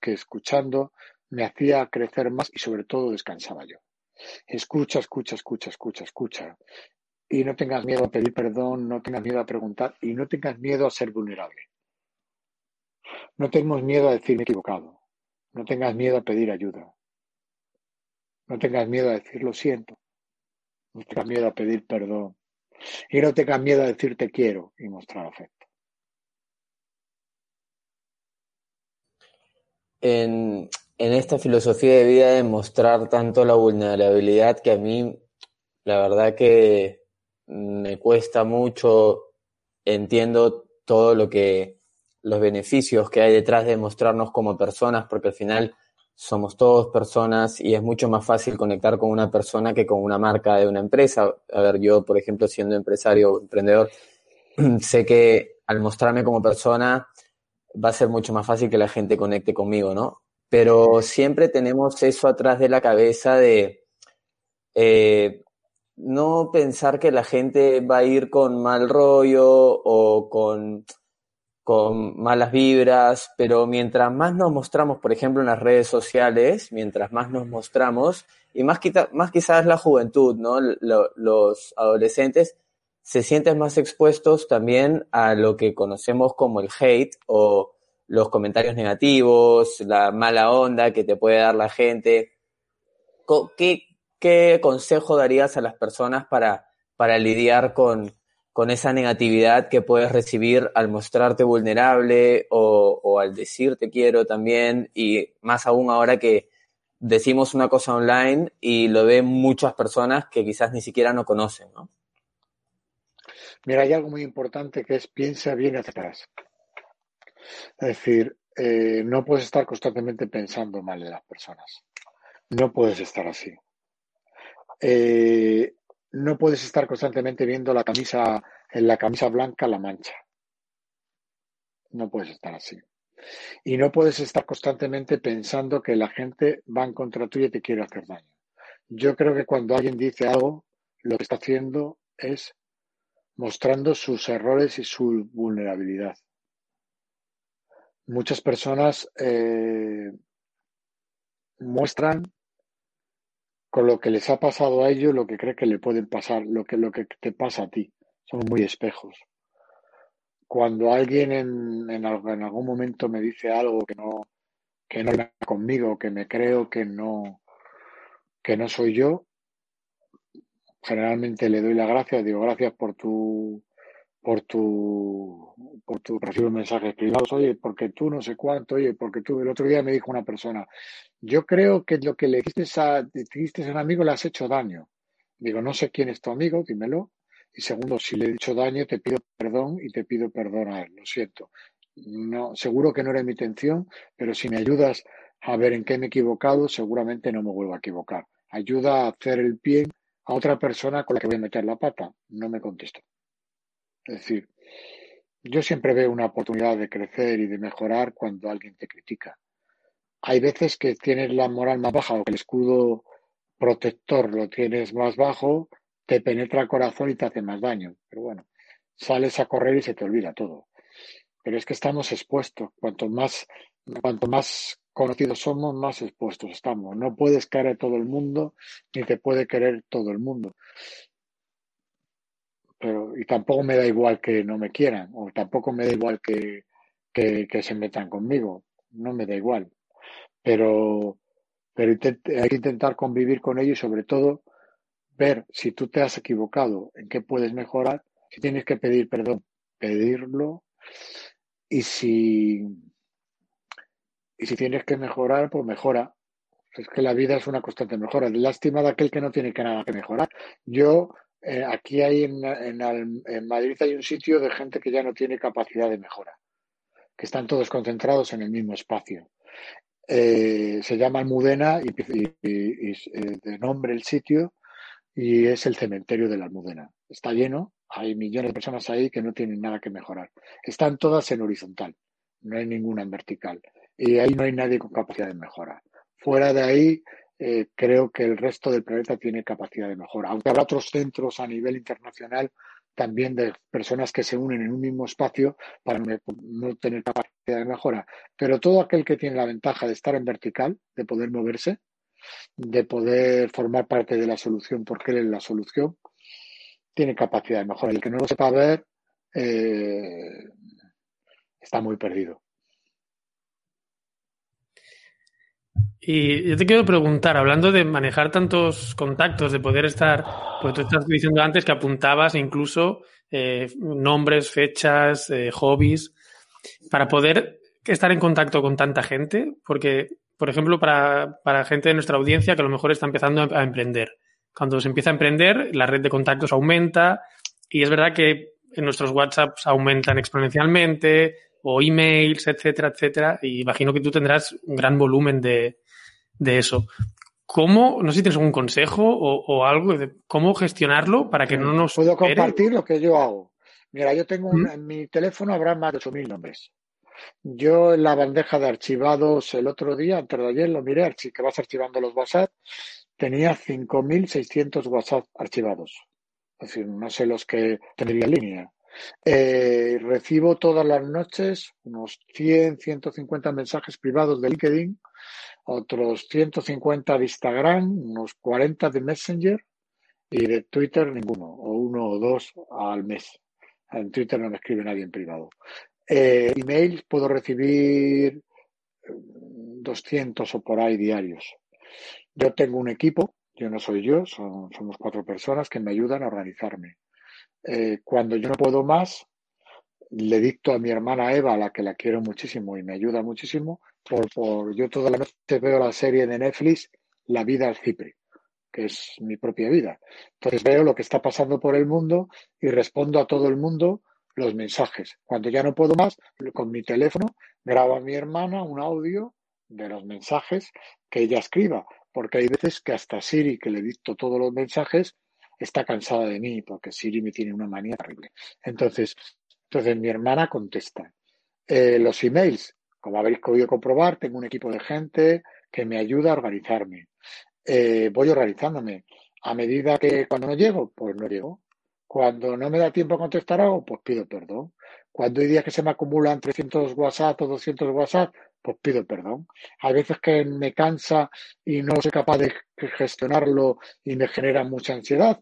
que escuchando me hacía crecer más y sobre todo descansaba yo. Escucha, escucha, escucha, escucha, escucha. Y no tengas miedo a pedir perdón, no tengas miedo a preguntar y no tengas miedo a ser vulnerable. No tengas miedo a decir equivocado. No tengas miedo a pedir ayuda. No tengas miedo a decir lo siento. No tengas miedo a pedir perdón. Y no tengas miedo a decir te quiero y mostrar afecto. En, en esta filosofía de vida de mostrar tanto la vulnerabilidad que a mí, la verdad que me cuesta mucho, entiendo todo lo que, los beneficios que hay detrás de mostrarnos como personas, porque al final somos todos personas y es mucho más fácil conectar con una persona que con una marca de una empresa. A ver, yo, por ejemplo, siendo empresario o emprendedor, sé que al mostrarme como persona va a ser mucho más fácil que la gente conecte conmigo, ¿no? Pero siempre tenemos eso atrás de la cabeza de eh, no pensar que la gente va a ir con mal rollo o con, con malas vibras, pero mientras más nos mostramos, por ejemplo, en las redes sociales, mientras más nos mostramos, y más, más quizás la juventud, ¿no? los adolescentes se sienten más expuestos también a lo que conocemos como el hate o los comentarios negativos, la mala onda que te puede dar la gente. ¿qué, ¿qué consejo darías a las personas para, para lidiar con, con esa negatividad que puedes recibir al mostrarte vulnerable o, al decirte quiero también y más aún ahora que decimos una cosa online y lo ven muchas personas que quizás ni siquiera no conocen, ¿no? Mira, hay algo muy importante que es piensa bien hacia atrás. Es decir, eh, no puedes estar constantemente pensando mal de las personas. No puedes estar así. Eh, no puedes estar constantemente viendo la camisa, en la camisa blanca la mancha. No puedes estar así. Y no puedes estar constantemente pensando que la gente va en contra tuya y te quiere hacer daño. Yo creo que cuando alguien dice algo, lo que está haciendo es mostrando sus errores y su vulnerabilidad. Muchas personas eh, muestran con lo que les ha pasado a ellos lo que cree que le pueden pasar, lo que, lo que te pasa a ti. Son muy espejos. Cuando alguien en, en, en algún momento me dice algo que no, que no conmigo, que me creo que no, que no soy yo, generalmente le doy la gracia, digo gracias por tu por tu por tu recibo mensajes privados, oye, porque tú no sé cuánto, oye, porque tú el otro día me dijo una persona, yo creo que lo que le dijiste a, dijiste a un amigo le has hecho daño. Digo, no sé quién es tu amigo, dímelo. Y segundo, si le he hecho daño, te pido perdón y te pido perdón a él, lo siento. No, seguro que no era mi intención, pero si me ayudas a ver en qué me he equivocado, seguramente no me vuelvo a equivocar. Ayuda a hacer el bien a otra persona con la que voy a meter la pata. No me contestó. Es decir, yo siempre veo una oportunidad de crecer y de mejorar cuando alguien te critica. Hay veces que tienes la moral más baja o que el escudo protector lo tienes más bajo, te penetra el corazón y te hace más daño. Pero bueno, sales a correr y se te olvida todo. Pero es que estamos expuestos. Cuanto más, cuanto más conocidos somos, más expuestos estamos. No puedes querer todo el mundo, ni te puede querer todo el mundo. Pero, y tampoco me da igual que no me quieran, o tampoco me da igual que, que, se metan conmigo. No me da igual. Pero, pero hay que intentar convivir con ellos y sobre todo ver si tú te has equivocado, en qué puedes mejorar, si tienes que pedir perdón, pedirlo y si y si tienes que mejorar, pues mejora. Es que la vida es una constante mejora. Lástima de aquel que no tiene que nada que mejorar. Yo, eh, aquí hay en, en, Madrid hay un sitio de gente que ya no tiene capacidad de mejora, que están todos concentrados en el mismo espacio. Eh, se llama Almudena y, y, eh, de nombre el sitio y es el cementerio de la Almudena. Está lleno, hay millones de personas ahí que no tienen nada que mejorar. Están todas en horizontal, no hay ninguna en vertical y ahí no hay nadie con capacidad de mejora. Fuera de ahí, eh, creo que el resto del planeta tiene capacidad de mejora, aunque habrá otros centros a nivel internacional también de personas que se unen en un mismo espacio para no tener capacidad de mejora. Pero todo aquel que tiene la ventaja de estar en vertical, de poder moverse, de poder formar parte de la solución porque él es la solución, tiene capacidad de mejora. El que no lo sepa ver eh, está muy perdido. Y yo te quiero preguntar, hablando de manejar tantos contactos, de poder estar, pues tú estás diciendo antes que apuntabas incluso eh, nombres, fechas, eh, hobbies, para poder estar en contacto con tanta gente, porque, por ejemplo, para, para gente de nuestra audiencia que a lo mejor está empezando a, a emprender. Cuando se empieza a emprender, la red de contactos aumenta y es verdad que en nuestros WhatsApps aumentan exponencialmente, o emails, etcétera, etcétera. Y imagino que tú tendrás un gran volumen de, de eso. ¿Cómo, no sé si tienes algún consejo o, o algo de cómo gestionarlo para que no nos... Puedo compartir lo que yo hago. Mira, yo tengo un, ¿Mm? en mi teléfono habrá más de 8.000 nombres. Yo en la bandeja de archivados el otro día, antes de ayer, lo miré, que vas archivando los WhatsApp, tenía 5.600 WhatsApp archivados. Es decir, no sé los que tendría en línea. Eh, recibo todas las noches unos 100, 150 mensajes privados de LinkedIn otros 150 de Instagram, unos 40 de Messenger y de Twitter ninguno, o uno o dos al mes. En Twitter no me escribe nadie en privado. Eh, emails puedo recibir 200 o por ahí diarios. Yo tengo un equipo, yo no soy yo, somos cuatro personas que me ayudan a organizarme. Eh, cuando yo no puedo más, le dicto a mi hermana Eva, a la que la quiero muchísimo y me ayuda muchísimo, por, por yo toda la noche veo la serie de Netflix La vida al Cipre, que es mi propia vida. Entonces veo lo que está pasando por el mundo y respondo a todo el mundo los mensajes. Cuando ya no puedo más, con mi teléfono grabo a mi hermana un audio de los mensajes que ella escriba, porque hay veces que hasta Siri, que le dicto todos los mensajes, está cansada de mí, porque Siri me tiene una manía terrible. Entonces, entonces mi hermana contesta. Eh, los emails, como habéis podido comprobar, tengo un equipo de gente que me ayuda a organizarme. Eh, voy organizándome. A medida que cuando no llego, pues no llego. Cuando no me da tiempo a contestar algo, pues pido perdón. Cuando hay días que se me acumulan 300 WhatsApp o 200 WhatsApp, pues pido perdón. Hay veces que me cansa y no soy capaz de gestionarlo y me genera mucha ansiedad,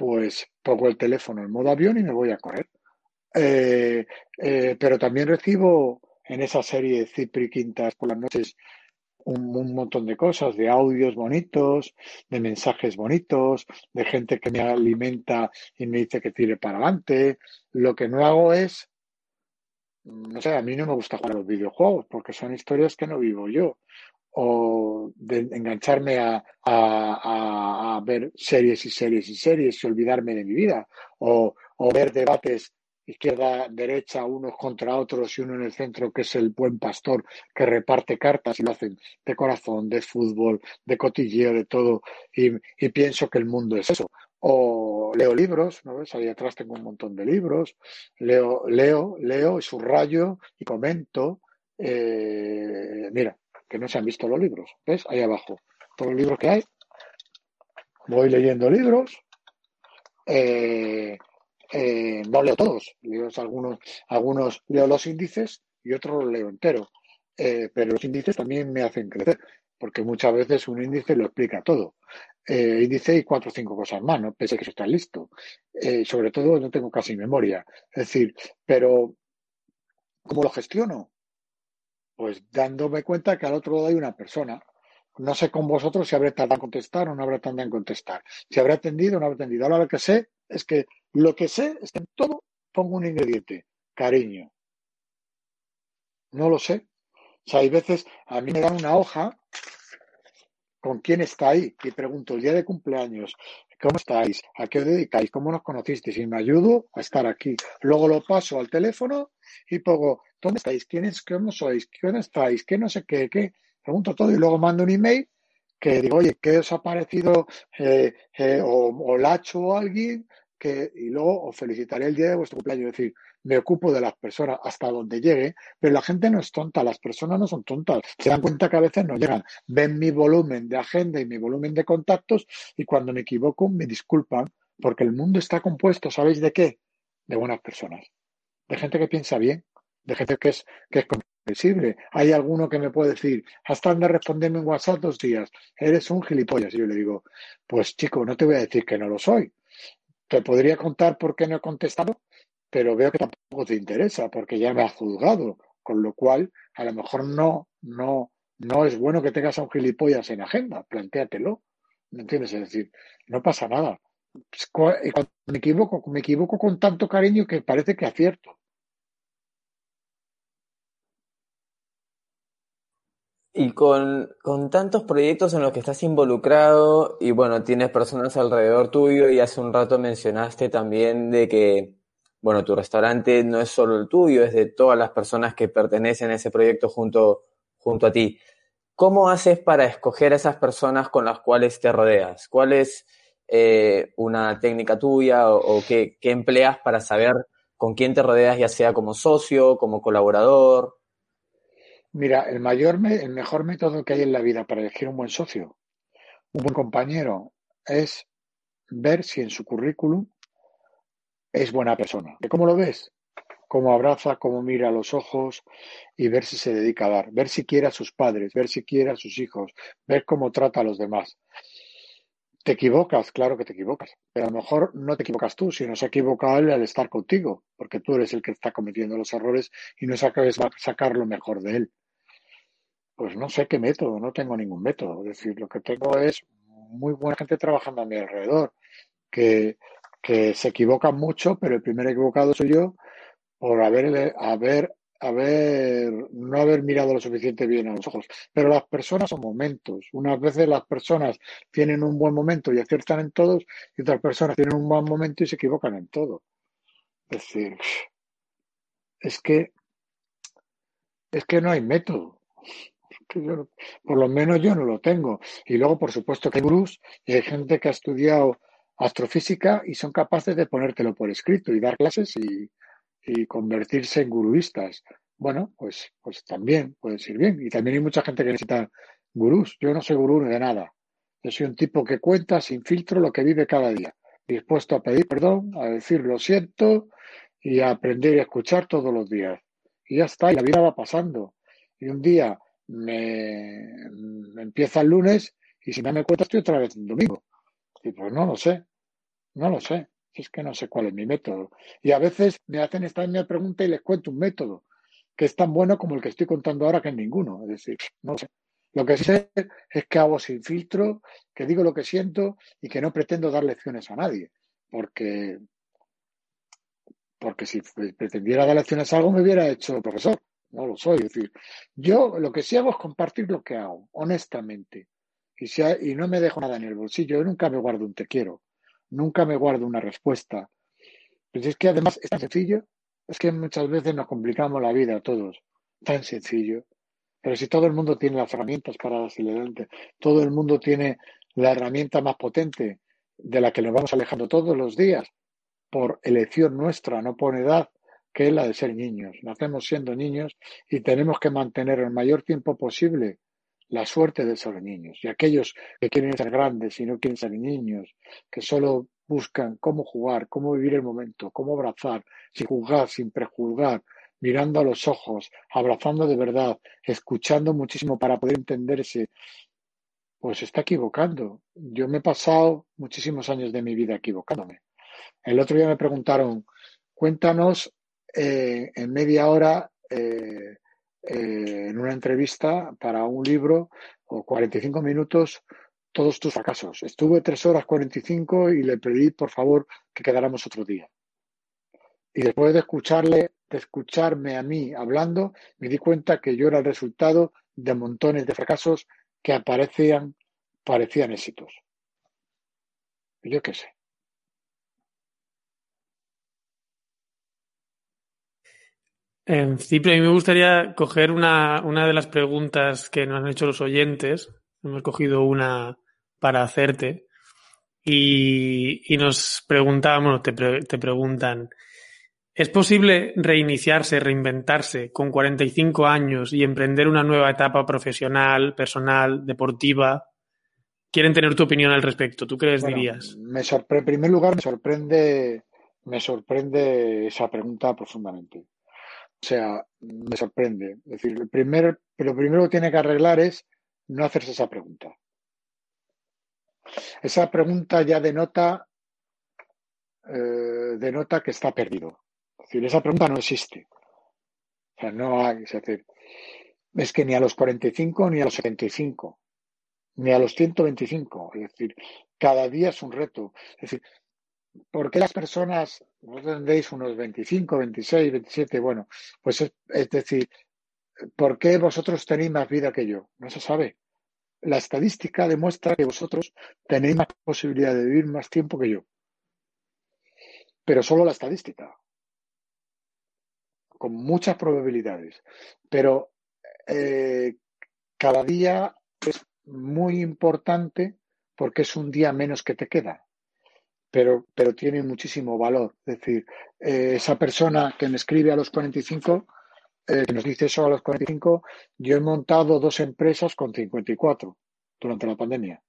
pues pongo el teléfono en modo avión y me voy a correr. Eh, eh, pero también recibo en esa serie Cipri Quintas por las noches un, un, montón de cosas, de audios bonitos, de mensajes bonitos, de gente que me alimenta y me dice que tire para adelante. Lo que no hago es, no sé, a mí no me gusta jugar a los videojuegos porque son historias que no vivo yo. O de engancharme a, a, a ver series y series y series y olvidarme de mi vida. O, o ver debates izquierda, derecha, unos contra otros y uno en el centro que es el buen pastor que reparte cartas y lo hacen de corazón, de fútbol, de cotilleo, de todo. Y, pienso que el mundo es eso. O leo libros, ¿no ves? Ahí atrás tengo un montón de libros. Leo, leo, leo y subrayo y comento. Eh, mira, que no se han visto los libros. ¿Ves? Ahí abajo. Todos los libros que hay. Voy leyendo libros. Eh, eh, no leo todos, leo algunos, algunos leo los índices y otros los leo entero. Eh, pero los índices también me hacen crecer, porque muchas veces un índice lo explica todo. Eh, índice y cuatro o cinco cosas más, no pensé que eso está listo. Eh, sobre todo no tengo casi memoria. Es decir, pero ¿cómo lo gestiono? Pues dándome cuenta que al otro lado hay una persona. No sé con vosotros si habré tardado en contestar o no habré tardado en contestar. Si habré atendido o no habré atendido. Ahora lo que sé es que lo que sé es que en todo pongo un ingrediente, cariño. No lo sé. O sea, hay veces, a mí me dan una hoja con quién está ahí y pregunto el día de cumpleaños, ¿cómo estáis? ¿A qué os dedicáis? ¿Cómo nos conocisteis? Y me ayudo a estar aquí. Luego lo paso al teléfono y pongo, ¿dónde estáis? ¿Quiénes, cómo sois? ¿Quién estáis? ¿Qué no sé qué? ¿Qué? Pregunto todo y luego mando un email que digo, oye, ¿qué os ha parecido? Eh, eh, o, o Lacho o alguien que, y luego os felicitaré el día de vuestro cumpleaños. Es decir, me ocupo de las personas hasta donde llegue, pero la gente no es tonta, las personas no son tontas. Se dan cuenta que a veces no llegan. Ven mi volumen de agenda y mi volumen de contactos y cuando me equivoco me disculpan porque el mundo está compuesto, ¿sabéis de qué? De buenas personas. De gente que piensa bien, de gente que es, que es comprensible. Hay alguno que me puede decir, hasta de responderme en WhatsApp dos días, eres un gilipollas. Y yo le digo, pues chico, no te voy a decir que no lo soy, te podría contar por qué no he contestado, pero veo que tampoco te interesa porque ya me has juzgado, con lo cual a lo mejor no, no, no es bueno que tengas a un gilipollas en agenda, plantéatelo, ¿me entiendes? Es decir, no pasa nada. Pues, me equivoco, me equivoco con tanto cariño que parece que acierto. Y con, con tantos proyectos en los que estás involucrado y bueno, tienes personas alrededor tuyo y hace un rato mencionaste también de que, bueno, tu restaurante no es solo el tuyo, es de todas las personas que pertenecen a ese proyecto junto, junto a ti. ¿Cómo haces para escoger a esas personas con las cuales te rodeas? ¿Cuál es eh, una técnica tuya o, o qué, qué empleas para saber con quién te rodeas, ya sea como socio, como colaborador? Mira, el mayor, el mejor método que hay en la vida para elegir un buen socio, un buen compañero, es ver si en su currículum es buena persona. ¿Cómo lo ves? Cómo abraza, cómo mira a los ojos y ver si se dedica a dar, ver si quiere a sus padres, ver si quiere a sus hijos, ver cómo trata a los demás. Te equivocas, claro que te equivocas, pero a lo mejor no te equivocas tú, sino se equivoca él al estar contigo, porque tú eres el que está cometiendo los errores y no sabes sacar lo mejor de él. pues no sé qué método, no tengo ningún método. Es decir, lo que tengo es muy buena gente trabajando a mi alrededor, que, que se equivocan mucho, pero el primer equivocado soy yo por haber, haber, haber, no haber mirado lo suficiente bien a los ojos. Pero las personas son momentos. Unas veces las personas tienen un buen momento y aciertan en todos, y otras personas tienen un buen momento y se equivocan en todo. Es decir, es que, es que no hay método. por lo menos yo no lo tengo. Y luego, por supuesto, que hay gurús y hay gente que ha estudiado astrofísica y son capaces de ponértelo por escrito y dar clases y, y convertirse en guruistas. Bueno, pues, pues también puede ser bien. Y también hay mucha gente que necesita gurús. Yo no soy gurú de nada. Yo soy un tipo que cuenta sin filtro lo que vive cada día, dispuesto a pedir perdón, a decir lo siento y a aprender y a escuchar todos los días. Y ya está, y la vida va pasando. Y un día me, empieza el lunes y si no me cuenta estoy otra vez el domingo. Y pues no lo sé, no lo sé. Es que no sé cuál es mi método. Y a veces me hacen esta misma pregunta y les cuento un método que es tan bueno como el que estoy contando ahora, que es ninguno. Es decir, no sé. Lo que sé es que hago sin filtro, que digo lo que siento y que no pretendo dar lecciones a nadie. Porque, porque si pretendiera dar lecciones a algo me hubiera hecho profesor. No lo soy. Es decir, yo lo que sí hago es compartir lo que hago, honestamente. Y, si y no me dejo nada en el bolsillo. Yo nunca me guardo un te quiero. Nunca me guardo una respuesta. Pues es que además es tan sencillo. Es que muchas veces nos complicamos la vida a todos. Tan sencillo. Pero si todo el mundo tiene las herramientas para adelante, todo el mundo tiene la herramienta más potente de la que nos vamos alejando todos los días, por elección nuestra, no por edad, que es la de ser niños. Nacemos siendo niños y tenemos que mantener el mayor tiempo posible la suerte de ser niños. Y aquellos que quieren ser grandes y no quieren ser niños, que solo buscan cómo jugar, cómo vivir el momento, cómo abrazar, sin juzgar, sin prejuzgar, mirando a los ojos, abrazando de verdad, escuchando muchísimo para poder entenderse, pues está equivocando. Yo me he pasado muchísimos años de mi vida equivocándome. El otro día me preguntaron, cuéntanos eh, en media hora eh, eh, en una entrevista para un libro o 45 minutos todos tus fracasos. Estuve tres horas 45 y le pedí por favor que quedáramos otro día. Y después de escucharle, de escucharme a mí hablando, me di cuenta que yo era el resultado de montones de fracasos que aparecían, parecían éxitos. Yo qué sé. En principio, a mí me gustaría coger una, una de las preguntas que nos han hecho los oyentes. Hemos cogido una para hacerte. Y, y nos preguntábamos, te, te preguntan, ¿es posible reiniciarse, reinventarse con 45 años y emprender una nueva etapa profesional, personal, deportiva? Quieren tener tu opinión al respecto. ¿Tú qué les dirías? Me en primer lugar, me sorprende, me sorprende esa pregunta profundamente. O sea, me sorprende. Es decir, el primer, lo primero que tiene que arreglar es no hacerse esa pregunta. Esa pregunta ya denota, eh, denota que está perdido. Es decir, esa pregunta no existe. O sea, no hay. Es decir, es que ni a los 45 ni a los 75, ni a los 125. Es decir, cada día es un reto. Es decir, ¿Por qué las personas, vos tendréis unos 25, 26, 27? Bueno, pues es, decir, ¿por qué vosotros tenéis más vida que yo? No se sabe. La estadística demuestra que vosotros tenéis más posibilidad de vivir más tiempo que yo. Pero solo la estadística. Con muchas probabilidades. Pero eh, cada día es muy importante porque es un día menos que te queda pero, pero tiene muchísimo valor. Es decir, eh, esa persona que me escribe a los 45, eh, que nos dice eso a los 45, yo he montado dos empresas con 54 durante la pandemia.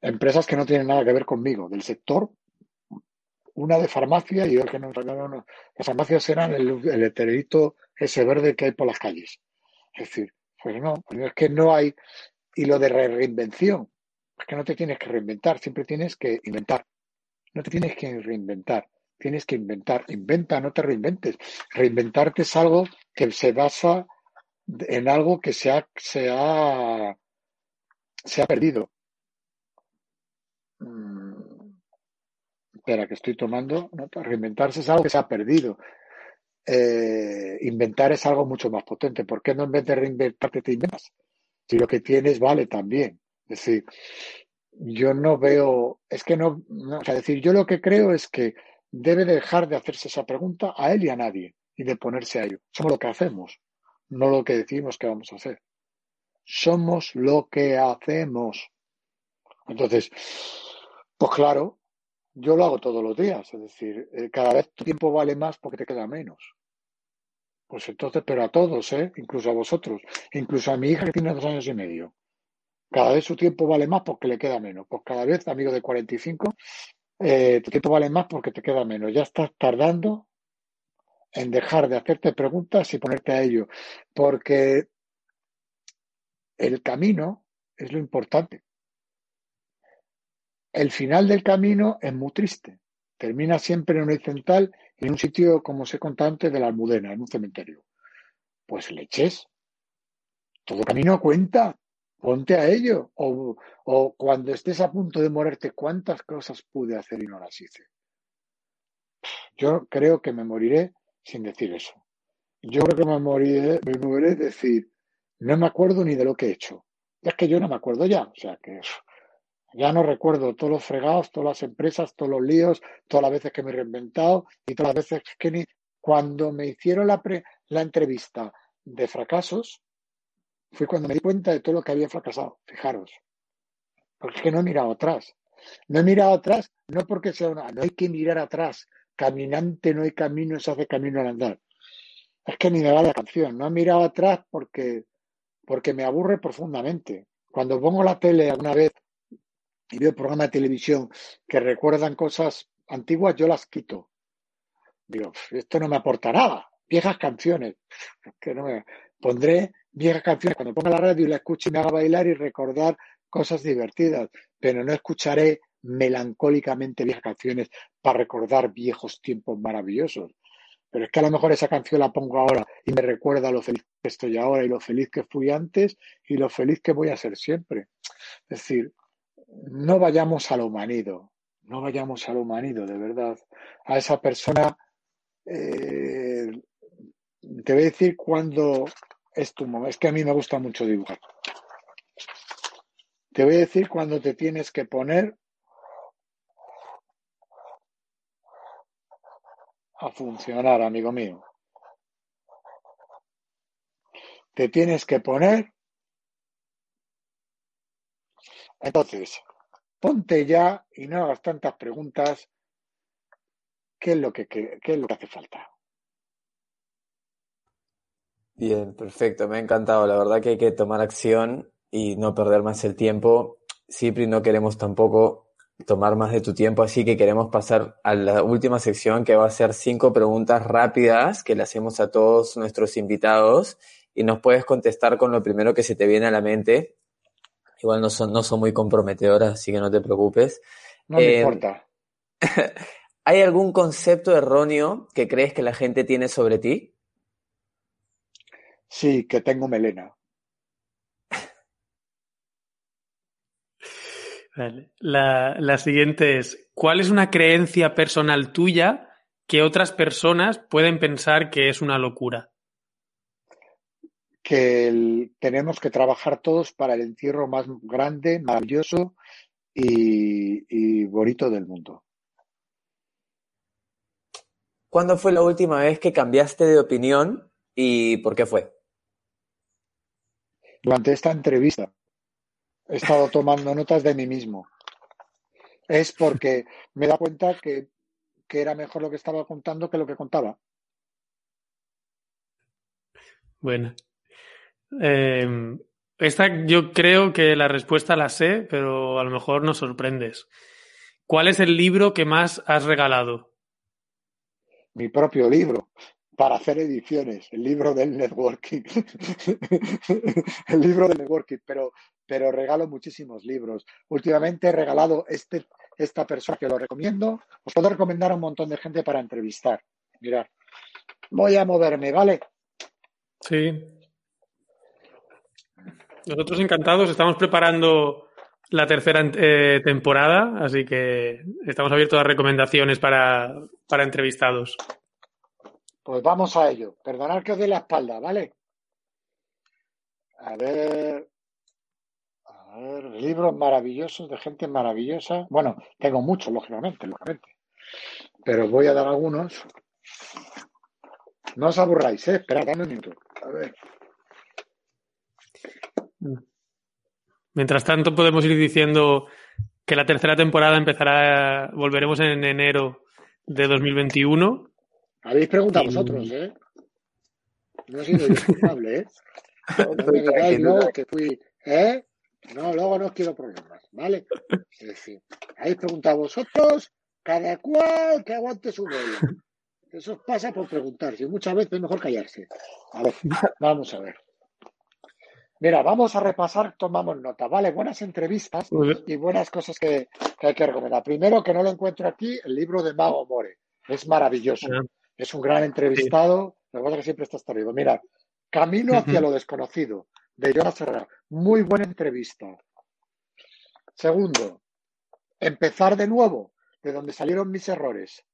Empresas que no tienen nada que ver conmigo, del sector, una de farmacia y otra que no, Las farmacias eran el, el ese verde que hay por las calles. Es decir, pues no, es que no hay. Y lo de reinvención, que no te tienes que reinventar, siempre tienes que inventar. No te tienes que reinventar, tienes que inventar. Inventa, no te reinventes. Reinventarte es algo que se basa en algo que se ha, se ha, se ha perdido. Mm, espera, que estoy tomando. Reinventarse es algo que se ha perdido. Eh, inventar es algo mucho más potente. ¿Por qué no en vez de reinventarte te inventas? Si lo que tienes vale también. Es decir, yo no veo, es que no, no, o sea, decir, yo lo que creo es que debe dejar de hacerse esa pregunta a él y a nadie y de ponerse a ello. Somos lo que hacemos, no lo que decimos que vamos a hacer. Somos lo que hacemos. Entonces, pues claro, yo lo hago todos los días, es decir, eh, cada vez tu tiempo vale más porque te queda menos. Pues entonces, pero a todos, ¿eh? incluso a vosotros, incluso a mi hija que tiene dos años y medio. Cada vez su tiempo vale más porque le queda menos. Pues cada vez, amigo de 45, eh, tu tiempo vale más porque te queda menos. Ya estás tardando en dejar de hacerte preguntas y ponerte a ello. Porque el camino es lo importante. El final del camino es muy triste. Termina siempre en horizontal, en un sitio, como se contó antes, de la Almudena, en un cementerio. Pues leches. Todo camino cuenta. Ponte a ello. O, cuando estés a punto de morirte, ¿cuántas cosas pude hacer y no las hice? Yo creo que me moriré sin decir eso. Yo creo que me moriré, me moriré decir, no me acuerdo ni de lo que he hecho. Es que yo no me acuerdo ya. O sea que ya no recuerdo todos los fregados, todas las empresas, todos los líos, todas las veces que me he reinventado y todas las veces que ni cuando me hicieron la, la entrevista de fracasos, fue cuando me di cuenta de todo lo que había fracasado. Fijaros. Porque es que no he mirado atrás. No he mirado atrás, no porque sea una. No hay que mirar atrás. Caminante no hay camino, se hace camino al andar. Es que ni me va la canción. No he mirado atrás porque, porque me aburre profundamente. Cuando pongo la tele alguna vez y veo programas de televisión que recuerdan cosas antiguas, yo las quito. Digo, esto no me aporta nada. Viejas canciones. Que no me... Pondré viejas canciones cuando ponga la radio y la escuche y me haga bailar y recordar cosas divertidas, pero no escucharé melancólicamente viejas canciones para recordar viejos tiempos maravillosos. Pero es que a lo mejor esa canción la pongo ahora y me recuerda lo feliz que estoy ahora y lo feliz que fui antes y lo feliz que voy a ser siempre. Es decir, no vayamos a lo manido, no vayamos a lo manido, de verdad. A esa persona, eh, te voy a decir cuando es tu momento. Es que a mí me gusta mucho dibujar. Te voy a decir cuando te tienes que poner a funcionar, amigo mío. Te tienes que poner. Entonces, ponte ya y no hagas tantas preguntas. ¿Qué es lo que, qué es lo que hace falta? Bien, perfecto, me ha encantado. La verdad que hay que tomar acción y no perder más el tiempo. Cipri, no queremos tampoco tomar más de tu tiempo, así que queremos pasar a la última sección que va a ser cinco preguntas rápidas que le hacemos a todos nuestros invitados y nos puedes contestar con lo primero que se te viene a la mente. Igual no son, no son muy comprometedoras, así que no te preocupes. No me eh, importa. ¿Hay algún concepto erróneo que crees que la gente tiene sobre ti? Sí, que tengo melena. Vale. La, la siguiente es, ¿cuál es una creencia personal tuya que otras personas pueden pensar que es una locura? Que tenemos que trabajar todos para el encierro más grande, maravilloso y, y bonito del mundo. ¿Cuándo fue la última vez que cambiaste de opinión y por qué fue? Durante esta entrevista he estado tomando notas de mí mismo. Es porque me da cuenta que, era mejor lo que estaba contando que lo que contaba. Bueno. Em, esta yo creo que la respuesta la sé, pero a lo mejor nos sorprendes. ¿Cuál es el libro que más has regalado? Mi propio libro para hacer ediciones, el libro del networking, el libro del networking, pero, pero regalo muchísimos libros. Últimamente he regalado este, esta persona que lo recomiendo. Os puedo recomendar a un montón de gente para entrevistar. Mirad, voy a moverme, ¿vale? Sí. Nosotros encantados, estamos preparando la tercera eh, temporada, así que estamos abiertos a recomendaciones para, para entrevistados. Pues vamos a ello. Perdonad que os dé la espalda, ¿vale? A ver. A ver, libros maravillosos de gente maravillosa. Bueno, tengo muchos, lógicamente, lógicamente. Pero voy a dar algunos. No os aburráis, ¿eh? Esperad, un minuto. A ver. Mientras tanto, podemos ir diciendo que la tercera temporada empezará, volveremos en enero de 2021. Habéis preguntado vosotros, ¿eh? No he sido yo culpable, ¿eh? No me digáis no, que fui, ¿eh? No, luego no quiero problemas, ¿vale? Es decir, habéis preguntado vosotros, cada cual que aguante su vuelo. Eso pasa por preguntarse muchas veces es mejor callarse. A ver, vamos a ver. Mira, vamos a repasar, tomamos nota, ¿vale? Buenas entrevistas y buenas cosas que, hay que recomendar. Primero, que no lo encuentro aquí, el libro de Mago More. Es maravilloso. Es un gran entrevistado. Que pasa es que siempre está arriba. Mira, Camino hacia lo desconocido, de Jonas Herrera. Muy buena entrevista. Segundo, Empezar de nuevo, de donde salieron mis errores.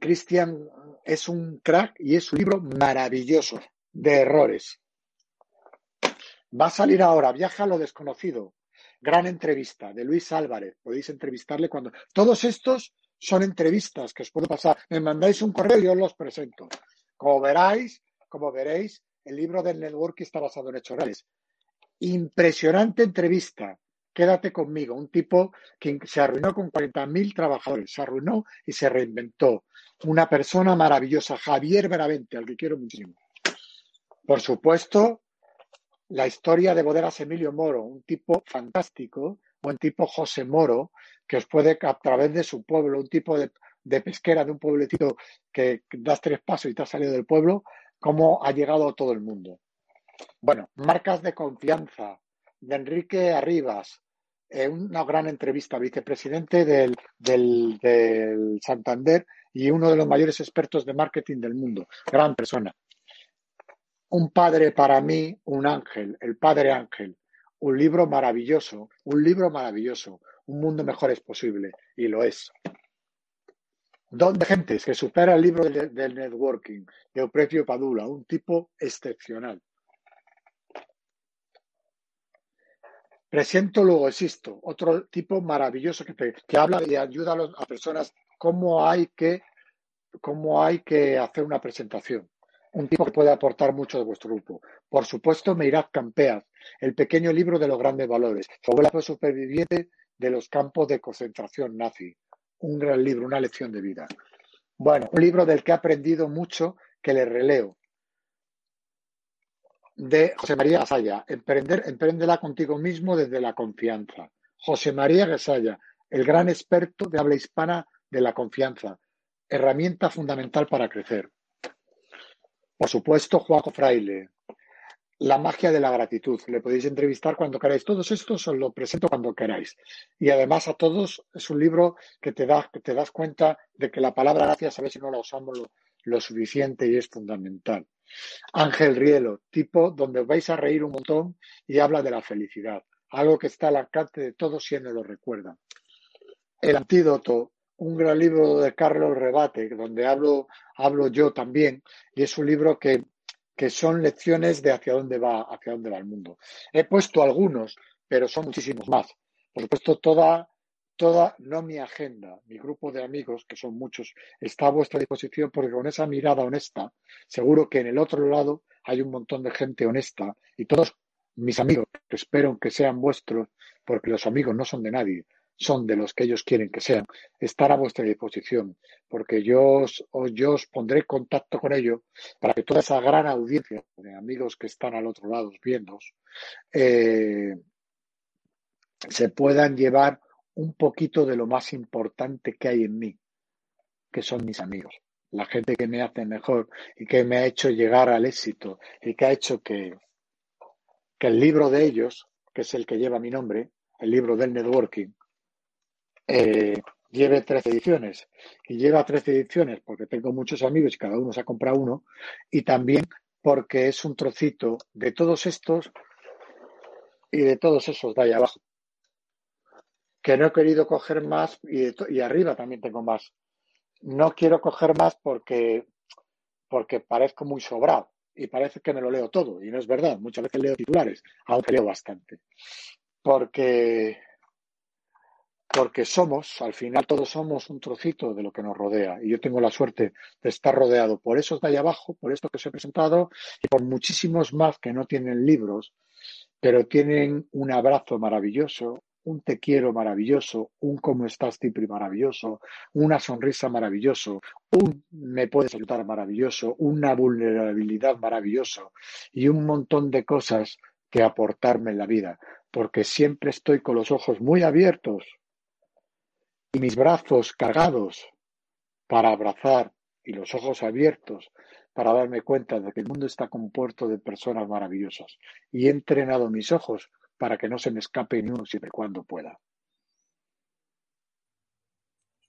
Cristian es un crack y es un libro maravilloso de errores. Va a salir ahora, Viaja a lo desconocido. Gran entrevista de Luis Álvarez. Podéis entrevistarle cuando. Todos estos son entrevistas que os puedo pasar. Me mandáis un correo y yo los presento. Como veráis, como veréis, el libro del network está basado en hechos reales. Impresionante entrevista. Quédate conmigo. Un tipo que se arruinó con 40.000 trabajadores. Se arruinó y se reinventó. Una persona maravillosa. Javier Veravente, al que quiero muchísimo. Por supuesto, la historia de Bodegas Emilio Moro, un tipo fantástico, un tipo José Moro, que os puede, a través de su pueblo, un tipo de, pesquera de un pueblecito que das tres pasos y te has salido del pueblo, cómo ha llegado a todo el mundo. Bueno, marcas de confianza de Enrique Arribas, eh, una gran entrevista, vicepresidente del, del Santander y uno de los mayores expertos de marketing del mundo, gran persona. Un padre para mí, un ángel, el Padre Ángel, un libro maravilloso, un libro maravilloso, un mundo mejor es posible, y lo es. Don de Gentes, que supera el libro del, networking, de Euprepio Padula, un tipo excepcional. Presento luego existo, otro tipo maravilloso que, que habla y ayuda a, a personas cómo hay que cómo hay que hacer una presentación un tipo que puede aportar mucho de vuestro grupo. Por supuesto, Meirad Campeas, el pequeño libro de los grandes valores. Su abuela fue superviviente de los campos de concentración nazi. Un gran libro, una lección de vida. Bueno, un libro del que he aprendido mucho, que le releo. De José María Gasalla, Emprender, Empréndela contigo mismo desde la confianza. José María Gasalla, el gran experto de habla hispana de la confianza. Herramienta fundamental para crecer. Por supuesto, Juanjo Fraile. La magia de la gratitud. Le podéis entrevistar cuando queráis. Todos estos os lo presento cuando queráis. Y además a todos es un libro que te, da, que te das cuenta de que la palabra gracias a veces no la usamos lo, suficiente y es fundamental. Ángel Rielo, tipo donde vais a reír un montón y habla de la felicidad. Algo que está al alcance de todos si lo recuerda. El antídoto, un gran libro de Carlos Rebate, donde hablo, hablo yo también, y es un libro que, que son lecciones de hacia dónde va, hacia dónde va el mundo. He puesto algunos, pero son muchísimos más. Por supuesto, toda, toda, no mi agenda, mi grupo de amigos, que son muchos, está a vuestra disposición porque con esa mirada honesta, seguro que en el otro lado hay un montón de gente honesta y todos mis amigos, que espero que sean vuestros, porque los amigos no son de nadie, son de los que ellos quieren que sean, estar a vuestra disposición, porque yo os, yo os pondré contacto con ellos para que toda esa gran audiencia de amigos que están al otro lado viendo eh, se puedan llevar un poquito de lo más importante que hay en mí, que son mis amigos, la gente que me hace mejor y que me ha hecho llegar al éxito y que ha hecho que, que el libro de ellos, que es el que lleva mi nombre, el libro del networking, eh, lleve tres ediciones. Y lleva tres ediciones porque tengo muchos amigos y cada uno se ha comprado uno. Y también porque es un trocito de todos estos y de todos esos de ahí abajo. Que no he querido coger más y, y arriba también tengo más. No quiero coger más porque, porque parezco muy sobrado y parece que me lo leo todo y no es verdad. Muchas veces leo titulares, aunque leo bastante. Porque porque somos, al final todos somos un trocito de lo que nos rodea. Y yo tengo la suerte de estar rodeado por esos de ahí abajo, por esto que os he presentado, y por muchísimos más que no tienen libros, pero tienen un abrazo maravilloso, un te quiero maravilloso, un cómo estás Cipri maravilloso, una sonrisa maravilloso, un me puedes ayudar maravilloso, una vulnerabilidad maravilloso y un montón de cosas que aportarme en la vida, porque siempre estoy con los ojos muy abiertos mis brazos cargados para abrazar y los ojos abiertos para darme cuenta de que el mundo está compuesto de personas maravillosas. Y he entrenado mis ojos para que no se me escape ni uno siempre y cuando pueda.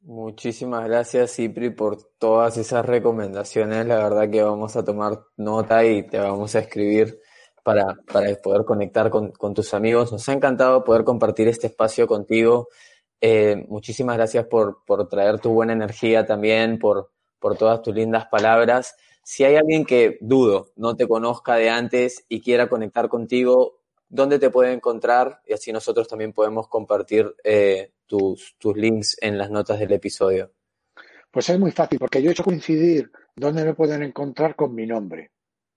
Muchísimas gracias, Cipri, por todas esas recomendaciones. La verdad que vamos a tomar nota y te vamos a escribir para, para poder conectar con, con tus amigos. Nos ha encantado poder compartir este espacio contigo. Eh, muchísimas gracias por, por, traer tu buena energía también, por, por todas tus lindas palabras. Si hay alguien que dudo, no te conozca de antes y quiera conectar contigo, ¿dónde te puede encontrar? Y así nosotros también podemos compartir eh, tus, tus links en las notas del episodio. Pues es muy fácil, porque yo he hecho coincidir dónde me pueden encontrar con mi nombre.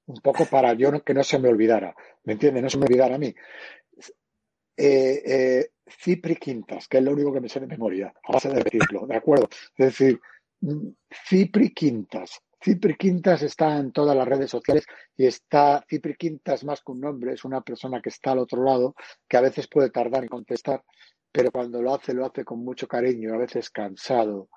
Un poco para yo que no se me olvidara. ¿Me entiendes? No se me olvidara a mí. Eh, eh, Cipri Quintas, que es lo único que me sé de memoria, a base de decirlo, ¿de acuerdo? Es decir, Cipri Quintas. Cipri Quintas está en todas las redes sociales y está, Cipri Quintas más que un nombre, es una persona que está al otro lado, que a veces puede tardar en contestar, pero cuando lo hace, lo hace con mucho cariño, a veces cansado,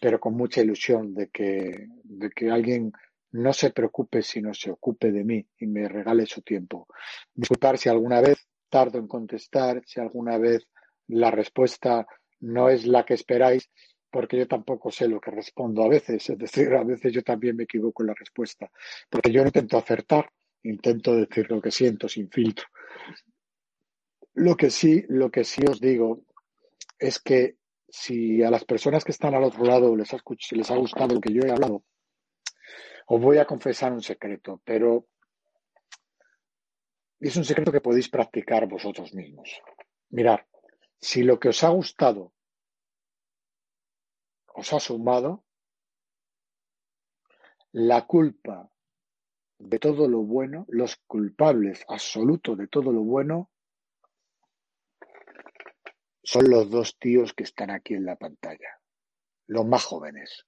pero con mucha ilusión de que, de que alguien no se preocupe sino se ocupe de mí y me regale su tiempo. Disculpar si alguna vez tardo en contestar, si alguna vez la respuesta no es la que esperáis, porque yo tampoco sé lo que respondo a veces, es decir, a veces yo también me equivoco en la respuesta, porque yo no intento acertar, intento decir lo que siento sin filtro. Lo que sí, lo que sí os digo es que si a las personas que están al otro lado les ha, les ha gustado lo que yo he hablado, os voy a confesar un secreto, pero es un secreto que podéis practicar vosotros mismos. Mirad, si lo que os ha gustado os ha sumado, la culpa de todo lo bueno, los culpables absolutos de todo lo bueno, son los dos tíos que están aquí en la pantalla, los más jóvenes.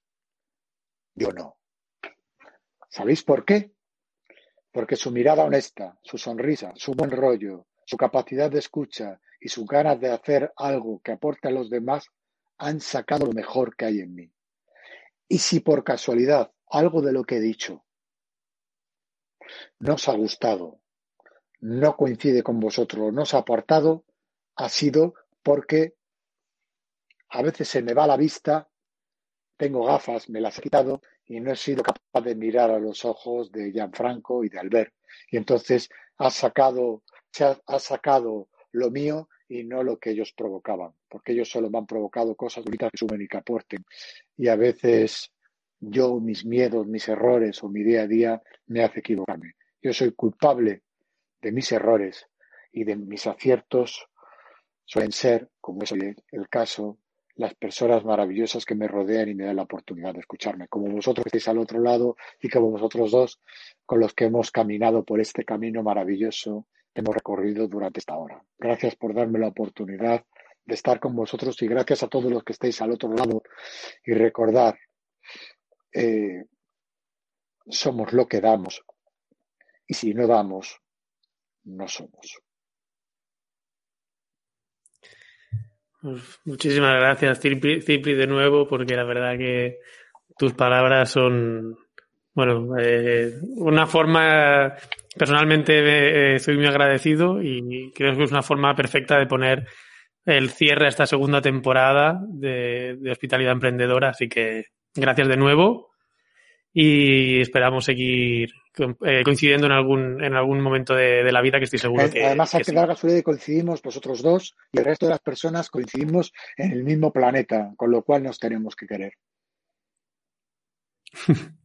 Yo no. ¿Sabéis por qué? porque su mirada honesta, su sonrisa, su buen rollo, su capacidad de escucha y sus ganas de hacer algo que aporte a los demás han sacado lo mejor que hay en mí. Y si por casualidad algo de lo que he dicho no os ha gustado, no coincide con vosotros, no os ha aportado, ha sido porque a veces se me va la vista, tengo gafas, me las he quitado y no he sido capaz de mirar a los ojos de Gianfranco y de Albert. Y entonces ha sacado, se ha, sacado lo mío y no lo que ellos provocaban, porque ellos solo me han provocado cosas bonitas que sumen y que aporten. Y a veces yo, mis miedos, mis errores o mi día a día me hace equivocarme. Yo soy culpable de mis errores y de mis aciertos suelen ser, como es el caso, las personas maravillosas que me rodean y me dan la oportunidad de escucharme, como vosotros que estáis al otro lado y como vosotros dos con los que hemos caminado por este camino maravilloso hemos recorrido durante esta hora. Gracias por darme la oportunidad de estar con vosotros y gracias a todos los que estáis al otro lado y recordar, eh, somos lo que damos y si no damos, no somos. Pues muchísimas gracias, Cipri, de nuevo, porque la verdad que tus palabras son, bueno, eh, una forma, personalmente eh, soy muy agradecido y creo que es una forma perfecta de poner el cierre a esta segunda temporada de, de Hospitalidad Emprendedora. Así que gracias de nuevo y esperamos seguir eh, coincidiendo en algún, en algún momento de, la vida que estoy seguro que. Además, que, dar la coincidimos vosotros dos y el resto de las personas coincidimos en el mismo planeta, con lo cual nos tenemos que querer.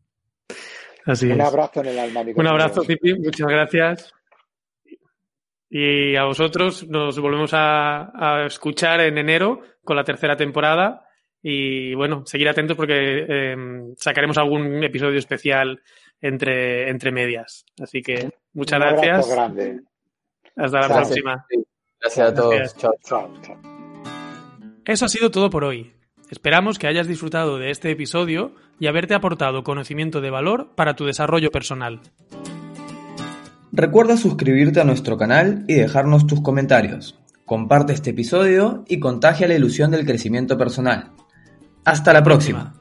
Así Un abrazo en el alma. Un abrazo, Cipi, muchas gracias. Y a vosotros nos volvemos a, escuchar en enero con la tercera temporada. Y bueno, seguir atentos porque em, sacaremos algún episodio especial entre, entre medias. Así que muchas gracias. Grande. Hasta la próxima. Gracias a todos. chao, chao. Eso ha sido todo por hoy. Esperamos que hayas disfrutado de este episodio y haberte aportado conocimiento de valor para tu desarrollo personal. Recuerda suscribirte a nuestro canal y dejarnos tus comentarios. Comparte este episodio y contagia la ilusión del crecimiento personal. Hasta la próxima.